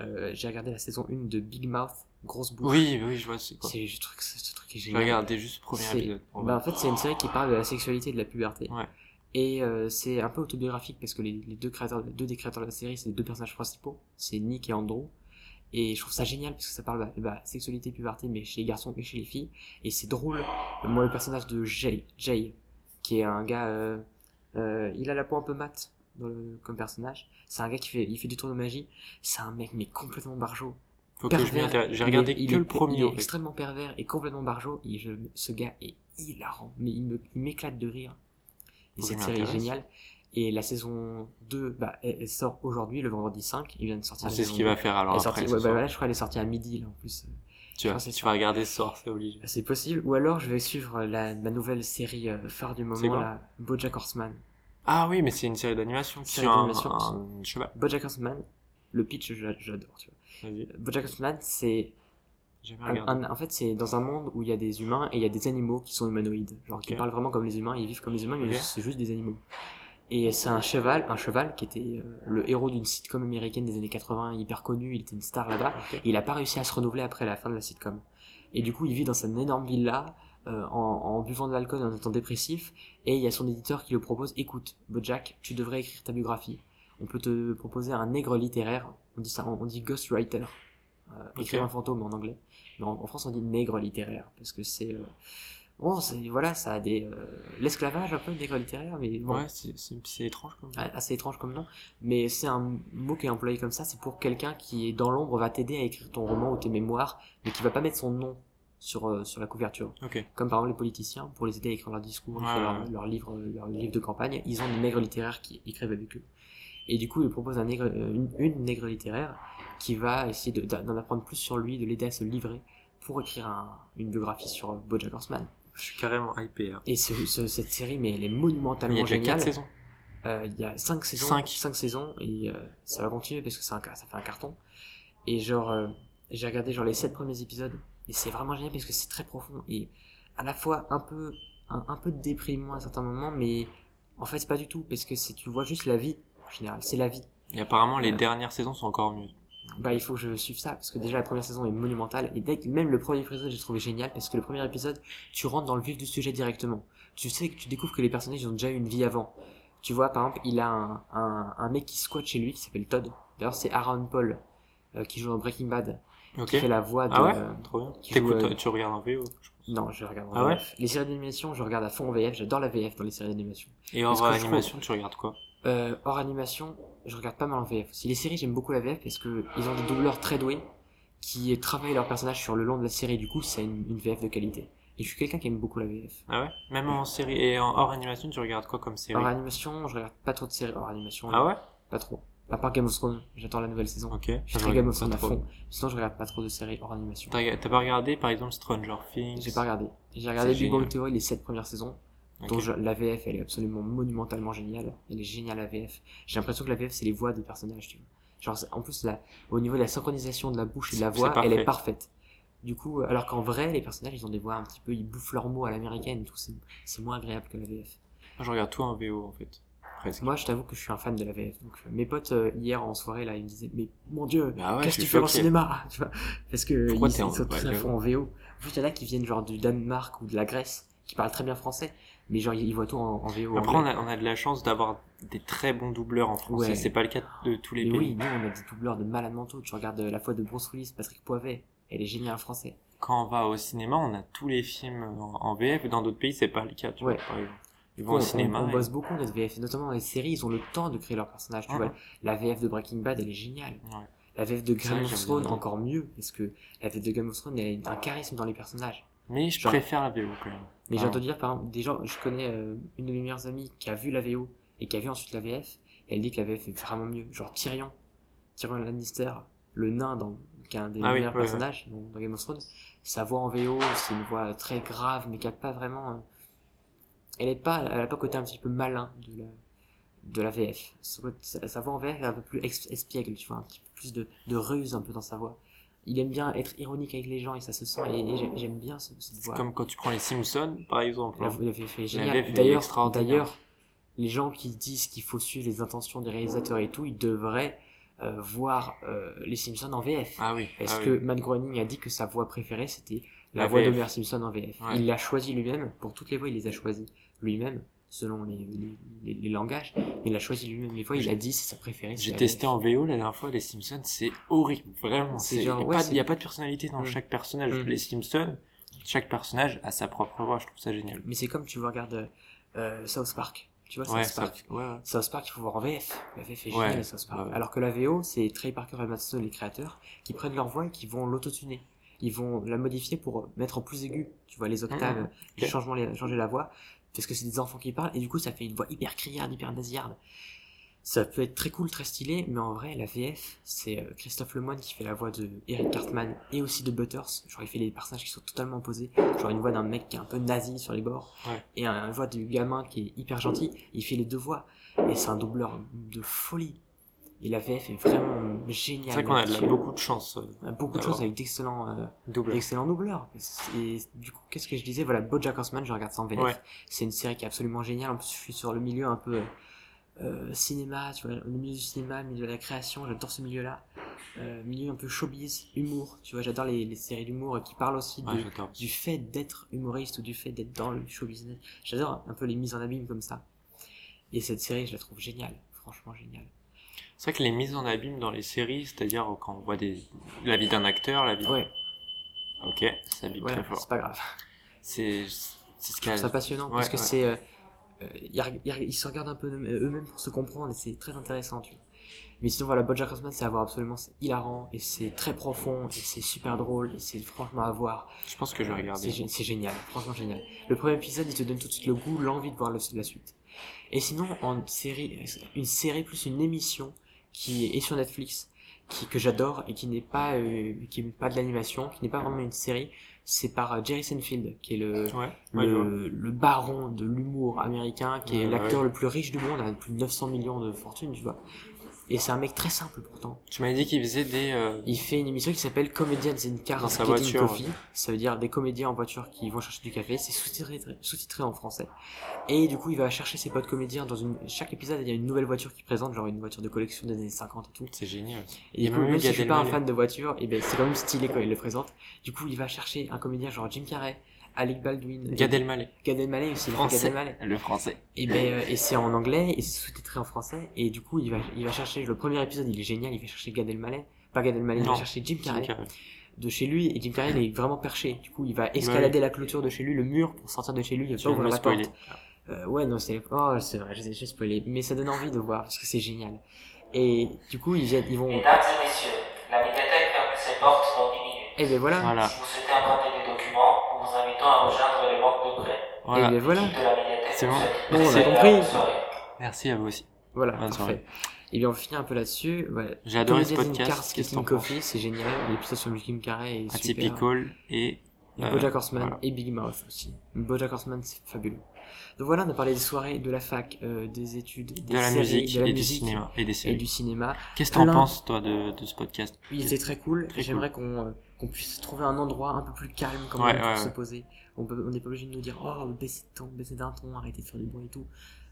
euh, j'ai regardé la saison 1 de Big Mouth, Grosse Bouche. Oui, oui, je vois, c'est quoi. C'est ce truc, ce truc est génial. regardais juste le premier C'est- épisode. En Bah, en fait, c'est une série qui parle de la sexualité et de la puberté. Ouais. Et euh, c'est un peu autobiographique parce que les, les deux créateurs, deux des créateurs de la série, c'est les deux personnages principaux, c'est Nick et Andrew. Et je trouve ça génial parce que ça parle de bah, sexualité, puberté, mais chez les garçons et chez les filles. Et c'est drôle. Moi, le personnage de Jay, Jay, qui est un gars, euh, euh, il a la peau un peu mate dans le, comme personnage. C'est un gars qui fait, il fait du tour de magie. C'est un mec mais complètement barjot. Intéresse. J'ai Il regardé est- il que est- le premier, Il est en fait. extrêmement pervers et complètement barjot. Et je, ce gars est hilarant. Mais il m'éclate de rire. Et cette série est géniale. Et la saison 2, bah, elle, elle sort aujourd'hui, le vendredi 5. Il vient de sortir la sait ce qu'il 2. va faire alors Elle après. sortie, ouais, bah, je crois qu'elle est sortie à midi, là, en plus. Tu, vas, Ah, c'est tu vas regarder ce soir, c'est obligé. C'est possible. Ou alors, je vais suivre la, ma nouvelle série euh, phare du C'est moment, quoi BoJack Horseman. Ah oui, mais c'est une série d'animation sur un, un cheval. BoJack Horseman, le pitch, j'a- j'adore, tu vois. BoJack Horseman, c'est en fait, c'est dans un monde où il y a des humains et il y a des animaux qui sont humanoïdes. Genre, qui parlent vraiment comme les humains, ils vivent comme les humains, mais c'est juste des animaux. Et c'est un cheval, un cheval qui était euh, le héros d'une sitcom américaine des années 80, hyper connu, il était une star là-bas. Et il a pas réussi à se renouveler après la fin de la sitcom. Et du coup, il vit dans cette énorme villa, euh, en, en buvant de l'alcool en étant dépressif, et il y a son éditeur qui le propose, écoute, Bojack, tu devrais écrire ta biographie. On peut te proposer un nègre littéraire, on dit ça, on dit ghostwriter, euh, Ok. écrivain fantôme en anglais. Mais en, en France, on dit nègre littéraire, parce que c'est... euh, Bon, c'est, voilà, ça a des... euh, L'esclavage un peu, nègre littéraire, mais bon, Ouais, c'est étrange comme a- assez étrange comme nom, mais c'est un mot qui est employé comme ça, c'est pour quelqu'un qui est dans l'ombre, va t'aider à écrire ton roman ou tes mémoires, mais qui va pas mettre son nom sur, euh, sur la couverture. Ok. Comme par exemple les politiciens, pour les aider à écrire leurs discours, Ouais, écrire ouais. leurs leurs livres, leurs livres de campagne, ils ont des nègres littéraires qui écrivent avec eux. Et du coup, ils proposent un nègre, euh, une, une nègre littéraire qui va essayer de- d'en apprendre plus sur lui, de l'aider à se livrer pour écrire un- une biographie sur BoJack Horseman. Je suis carrément hypé. hein. Et ce- ce- cette série, mais elle est Mais il y monumentalement a déjà géniale. 4 saisons. Euh, il y a 5 saisons, Cinq. cinq saisons et euh, ça va continuer parce que c'est un, ca- ça fait un carton. Et genre, euh, j'ai regardé genre les 7 premiers épisodes et c'est vraiment génial parce que c'est très profond et à la fois un peu, un, un peu déprimant à certains moments, mais en fait c'est pas du tout parce que tu vois juste la vie en général, c'est la vie. Et apparemment, les dernières saisons sont encore mieux. Bah il faut que je suive ça parce que déjà la première saison est monumentale et dès que même le premier épisode j'ai trouvé génial parce que le premier épisode tu rentres dans le vif du sujet directement. Tu sais que tu découvres que les personnages ont déjà eu une vie avant. Tu vois par exemple il a un, un, un mec qui squatte chez lui qui s'appelle Todd. D'ailleurs c'est Aaron Paul euh, qui joue dans Breaking Bad Ok. qui fait la voix de Ah ouais euh, Trop bien. qui T'écoutes- joue, euh, Tu regardes en VO, je pense. non je regarde en Ah ouais. Les séries d'animation je regarde à fond en VF j'adore la VF dans les séries d'animation. Et que je animation, tu regardes quoi? Euh, hors animation, je regarde pas mal en VF. Si les séries, j'aime beaucoup la VF parce que ils ont des doubleurs très doués qui travaillent leurs personnages sur le long de la série. Du coup, c'est une, une VF de qualité. Et je suis quelqu'un qui aime beaucoup la VF. Ah ouais? Même en série et en hors animation, tu regardes quoi comme série? Hors animation, je regarde pas trop de séries hors animation. Ah ouais? Pas trop. À part Game of Thrones, j'attends la nouvelle saison. Ok. Je suis très Game of Thrones à fond. Sinon, je regarde pas trop de séries hors animation. T'as pas regardé par exemple Stranger Things? J'ai pas regardé. J'ai regardé Big Bang. Theory les 7 premières saisons. Ok. dont je- la VF, elle est absolument monumentalement géniale. Elle est géniale, la VF. J'ai l'impression que la VF, c'est les voix des personnages, tu vois. Genre, en plus, la, au niveau de la synchronisation de la bouche et de la voix, elle est parfaite. Du coup, alors qu'en vrai, les personnages, ils ont des voix un petit peu, ils bouffent leurs mots à l'américaine tout. C'est, c'est moins agréable que la VF. Moi, je regarde tout en VO en fait. Presque. Moi, je t'avoue que je suis un fan de la VF. Donc, euh, mes potes, euh, hier, en soirée, là, ils me disaient, mais mon dieu, Bah ouais, qu'est-ce que tu fais en cinéma? Tu vois? Parce que, Pourquoi ils, ils sont tous à fond en VO. En plus, il y en a qui viennent, genre, du Danemark ou de la Grèce, qui parlent très bien français. Mais genre, ils voient tout en, en VO. Après, on a, on a de la chance d'avoir des très bons doubleurs en français. Ouais. C'est pas le cas de tous les Mais pays. oui, nous on a des doubleurs de malades mentaux. Tu regardes euh, la fois de Bruce Willis, Patrick Poivet, elle est géniale en français. Quand on va au cinéma, on a tous les films en, en VF. Dans d'autres pays, c'est pas le cas. Tu Ouais. vois, par exemple. Ils vont au cinéma. on et- bosse beaucoup notre VF, notamment dans les séries, ils ont le temps de créer leurs personnages. Tu Mhm. vois, la VF de Breaking Bad, elle est géniale. La VF de Game of Thrones, encore mieux, parce que la VF de Game of Thrones, elle a un charisme dans les personnages. Mais je Genre- préfère la VO quand même. Mais j'ai Ah. entendu dire, par exemple, des gens, je connais euh, une de mes meilleures amies qui a vu la VO et qui a vu ensuite la VF, et elle dit que la VF est vraiment mieux. Genre Tyrion, Tyrion Lannister, le nain dans, qui est un des Ah oui, meilleurs ouais, ouais. personnages dans, dans Game of Thrones, sa voix en VO, c'est une voix très grave, mais qui a pas vraiment. euh, elle est pas, elle a pas côté un petit peu malin de la, de la VF. Sa, voix en VF est un peu plus espiègle, tu vois, un petit peu plus de, de ruse un peu dans sa voix. Il aime bien être ironique avec les gens et ça se sent, et, et j'ai- j'aime bien ce- cette voix. comme quand tu prends les Simpsons, par exemple. Géniale. VF est D'ailleurs, d'ailleurs, les gens qui disent qu'il faut suivre les intentions des réalisateurs et tout, ils devraient euh, voir euh, les Simpsons en VF. Ah oui. Parce ah que oui. Matt Groening a dit que sa voix préférée c'était la, La voix d'Homer Simpson en VF. Ouais. Il l'a choisi lui-même, pour toutes les voix il les a choisis lui-même, selon les, les, les- langages, il a choisi lui-même les voix, il a dit c'est sa préférée. J'ai testé en VO la dernière fois, les Simpsons, c'est horrible, vraiment. C'est C'est genre, il ouais, n'y a pas de personnalité dans Mm. chaque personnage. Mm. Les Simpsons, chaque personnage a sa propre voix, je trouve ça génial. Mais c'est comme tu regardes euh, South Park. Tu vois, Ouais, South Park. ouais, ouais. South Park, il faut voir en VF. La VF est Ouais, géniale, South Park. ouais. Alors que la VO, c'est Trey Parker et Matt Stone, les créateurs, qui prennent leur voix et qui vont l'autotuner. Ils vont la modifier pour mettre en plus aigu. Tu vois, les octaves, Mhm. les Ok. changements, les- changer la voix. Parce que c'est des enfants qui parlent, et du coup, ça fait une voix hyper criarde, hyper nasillarde. ça peut être très cool, très stylé, mais en vrai, la VF, c'est euh, Christophe Lemoine qui fait la voix de Eric Cartman et aussi de Butters. Genre, il fait les personnages qui sont totalement opposés. Genre, une voix d'un mec qui est un peu nazi sur les bords, Ouais. et une voix du gamin qui est hyper gentil. Il fait les deux voix, et c'est un doubleur de folie. Et la VF est vraiment géniale. C'est vrai qu'on a de la- là-dessus. beaucoup de chance. euh, a beaucoup de choses avec d'excellents euh, Double. d'excellents doubleurs. Et du coup, qu'est-ce que je disais? Voilà, BoJack Horseman, je regarde ça en VF. Ouais. C'est une série qui est absolument géniale. En plus, je suis sur le milieu un peu euh, cinéma, tu vois, le milieu du cinéma, le milieu de la création. J'adore ce milieu-là. Euh, milieu un peu showbiz, humour. Tu vois, j'adore les, les séries d'humour qui parlent aussi de, Ouais, j'adore. du fait d'être humoriste ou du fait d'être dans le show business. J'adore un peu les mises en abîme comme ça. Et cette série, je la trouve géniale. Franchement géniale. C'est vrai que les mises en abîme dans les séries, c'est-à-dire quand on voit des... la vie d'un acteur, la vie... Ouais, Ok, ça abîme voilà, très fort. c'est pas grave. C'est ce ça passionnant Ouais, parce que ouais. c'est euh, euh, ils, se regardent un peu eux- eux-mêmes pour se comprendre et c'est très intéressant tu vois. mais sinon voilà BoJack Horseman c'est à voir absolument c'est hilarant et c'est très profond et c'est super drôle et c'est franchement à voir Je pense que je vais Euh, regarder. c'est génial franchement génial le premier épisode il te donne tout de suite le goût l'envie de voir le- la suite et sinon en série une série plus une émission qui est sur Netflix qui que j'adore et qui n'est pas euh, qui n'est pas de l'animation qui n'est pas vraiment une série c'est par euh, Jerry Seinfeld qui est le Ouais, ouais, baron de l'humour américain, qui est Ouais, l'acteur le plus riche du monde, a plus de 900 millions de fortune, tu vois. Et c'est un mec très simple pourtant. Tu m'avais dit qu'il faisait des... euh, Il fait une émission qui s'appelle Comedians in Cars Dans sa voiture. Coffee. Ça veut dire des comédiens en voiture qui vont chercher du café. C'est sous-titré, sous-titré en français. Et du coup, il va chercher ses potes comédiens dans une, chaque épisode, il y a une nouvelle voiture qui présente, genre une voiture de collection des années 50 et tout. C'est génial. Et y du coup, même si je suis pas un fan de voiture, et ben c'est quand même stylé quand il le présente. Du coup, il va chercher un comédien genre Jim Carrey, Alec Baldwin, Gad Elmaleh. Gad Elmaleh aussi, Gad Français. Elmaleh. Le français. Et ben euh, et c'est en anglais et c'est sous-titré en français et du coup il va il va chercher le premier épisode il est génial il va chercher Gad Elmaleh pas Gad Elmaleh il va chercher Jim Carrey de chez lui et Jim Carrey il est vraiment perché du coup il va escalader la clôture de chez lui le mur pour sortir de chez lui il va pas ouvrir le la porte spoiler. euh, ouais non c'est oh c'est vrai j'ai spoilé mais ça donne envie de voir parce que c'est génial et du coup ils viennent ils vont Mesdames et messieurs, la médiathèque ferme ses portes dans 10 minutes. et ben voilà Voilà. Si vous souhaitez emprunter des documents, nous vous invitons à rejoindre les banques prêt. et Voilà. ben voilà C'est bon. Bon, on a compris. soirée. Merci à vous aussi. voilà Bonne soirée. parfait et bien on finit un peu là-dessus ouais. J'ai adoré ce podcast. Penses Coffee c'est génial l'épisode sur Jim Carrey est super Atypical et... Et Euh, Bojack Horseman voilà. et Big Mouth aussi. Bojack Horseman, c'est fabuleux. Donc voilà, on a parlé des soirées, de la fac, euh, des études, des de la séries, musique de la et du musique cinéma et des et séries. du cinéma. Qu'est-ce que t'en penses, toi, de, de ce podcast? Il était très cool. J'aimerais qu'on euh, qu'on puisse trouver un endroit un peu plus calme quand Ouais, même pour ouais, se poser. On n'est pas obligé de nous dire oh baissez de ton, baissez d'un ton, arrêtez de faire du bruit et tout.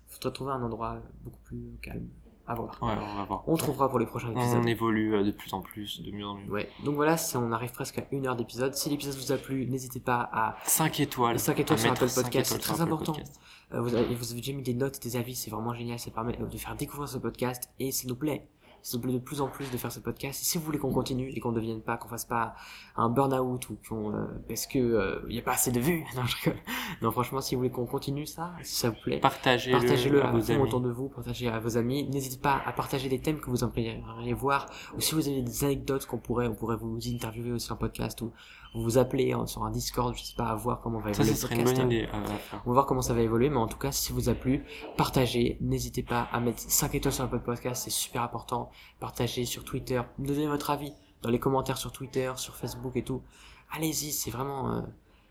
Faudrait trouver un endroit beaucoup plus calme. À voir. Ouais, on va voir. On trouvera pour les prochains épisodes. On évolue euh, de plus en plus, de mieux en mieux. Ouais. Donc voilà, on arrive presque à une heure d'épisode. Si l'épisode vous a plu, n'hésitez pas à 5 étoiles. 5 étoiles sur Apple cinq Podcast, c'est très important. Euh, vous, avez, vous avez déjà mis des notes, des avis, c'est vraiment génial, ça permet euh, de faire découvrir ce podcast et ça nous plaît. Ça nous plaît de plus en plus de faire ce podcast. Et si vous voulez qu'on continue et qu'on ne devienne pas, qu'on fasse pas un burn-out ou qu'on, euh, parce que il y a pas assez de vues. Non, je rigole. Non, franchement, si vous voulez qu'on continue ça, si ça vous plaît, Partagez-le partagez-le à à vos fond amis. autour de vous, partagez à vos amis. N'hésitez pas à partager des thèmes que vous aimeriez voir ou si vous avez des anecdotes qu'on pourrait, on pourrait vous interviewer aussi en podcast ou vous appeler hein, sur un Discord, je sais pas, à voir comment va Ça, évoluer le une idée euh, à faire. On va voir comment ça va évoluer, mais en tout cas, si ça vous a plu, partagez. N'hésitez pas à mettre 5 étoiles sur Apple Podcast, c'est super important. Partagez sur Twitter, donnez votre avis dans les commentaires sur Twitter, sur Facebook et tout. Allez-y, c'est vraiment, euh,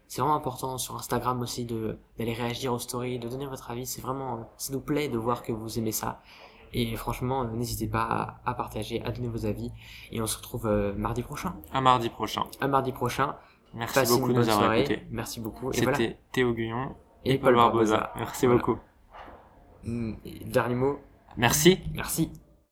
c'est vraiment important. Sur Instagram aussi, de d'aller réagir aux stories, de donner votre avis. C'est vraiment, euh, ça nous plaît de voir que vous aimez ça. Et franchement, euh, n'hésitez pas à, à partager, à donner vos avis. Et on se retrouve euh, mardi prochain. À mardi prochain. À mardi prochain. Merci Passez beaucoup de nous avoir écoutés. Merci beaucoup. Et C'était voilà. Théo Guyon Et et Paul Barbosa. Barbosa. Merci Voilà. beaucoup. Mm, Dernier mot. Merci. Merci.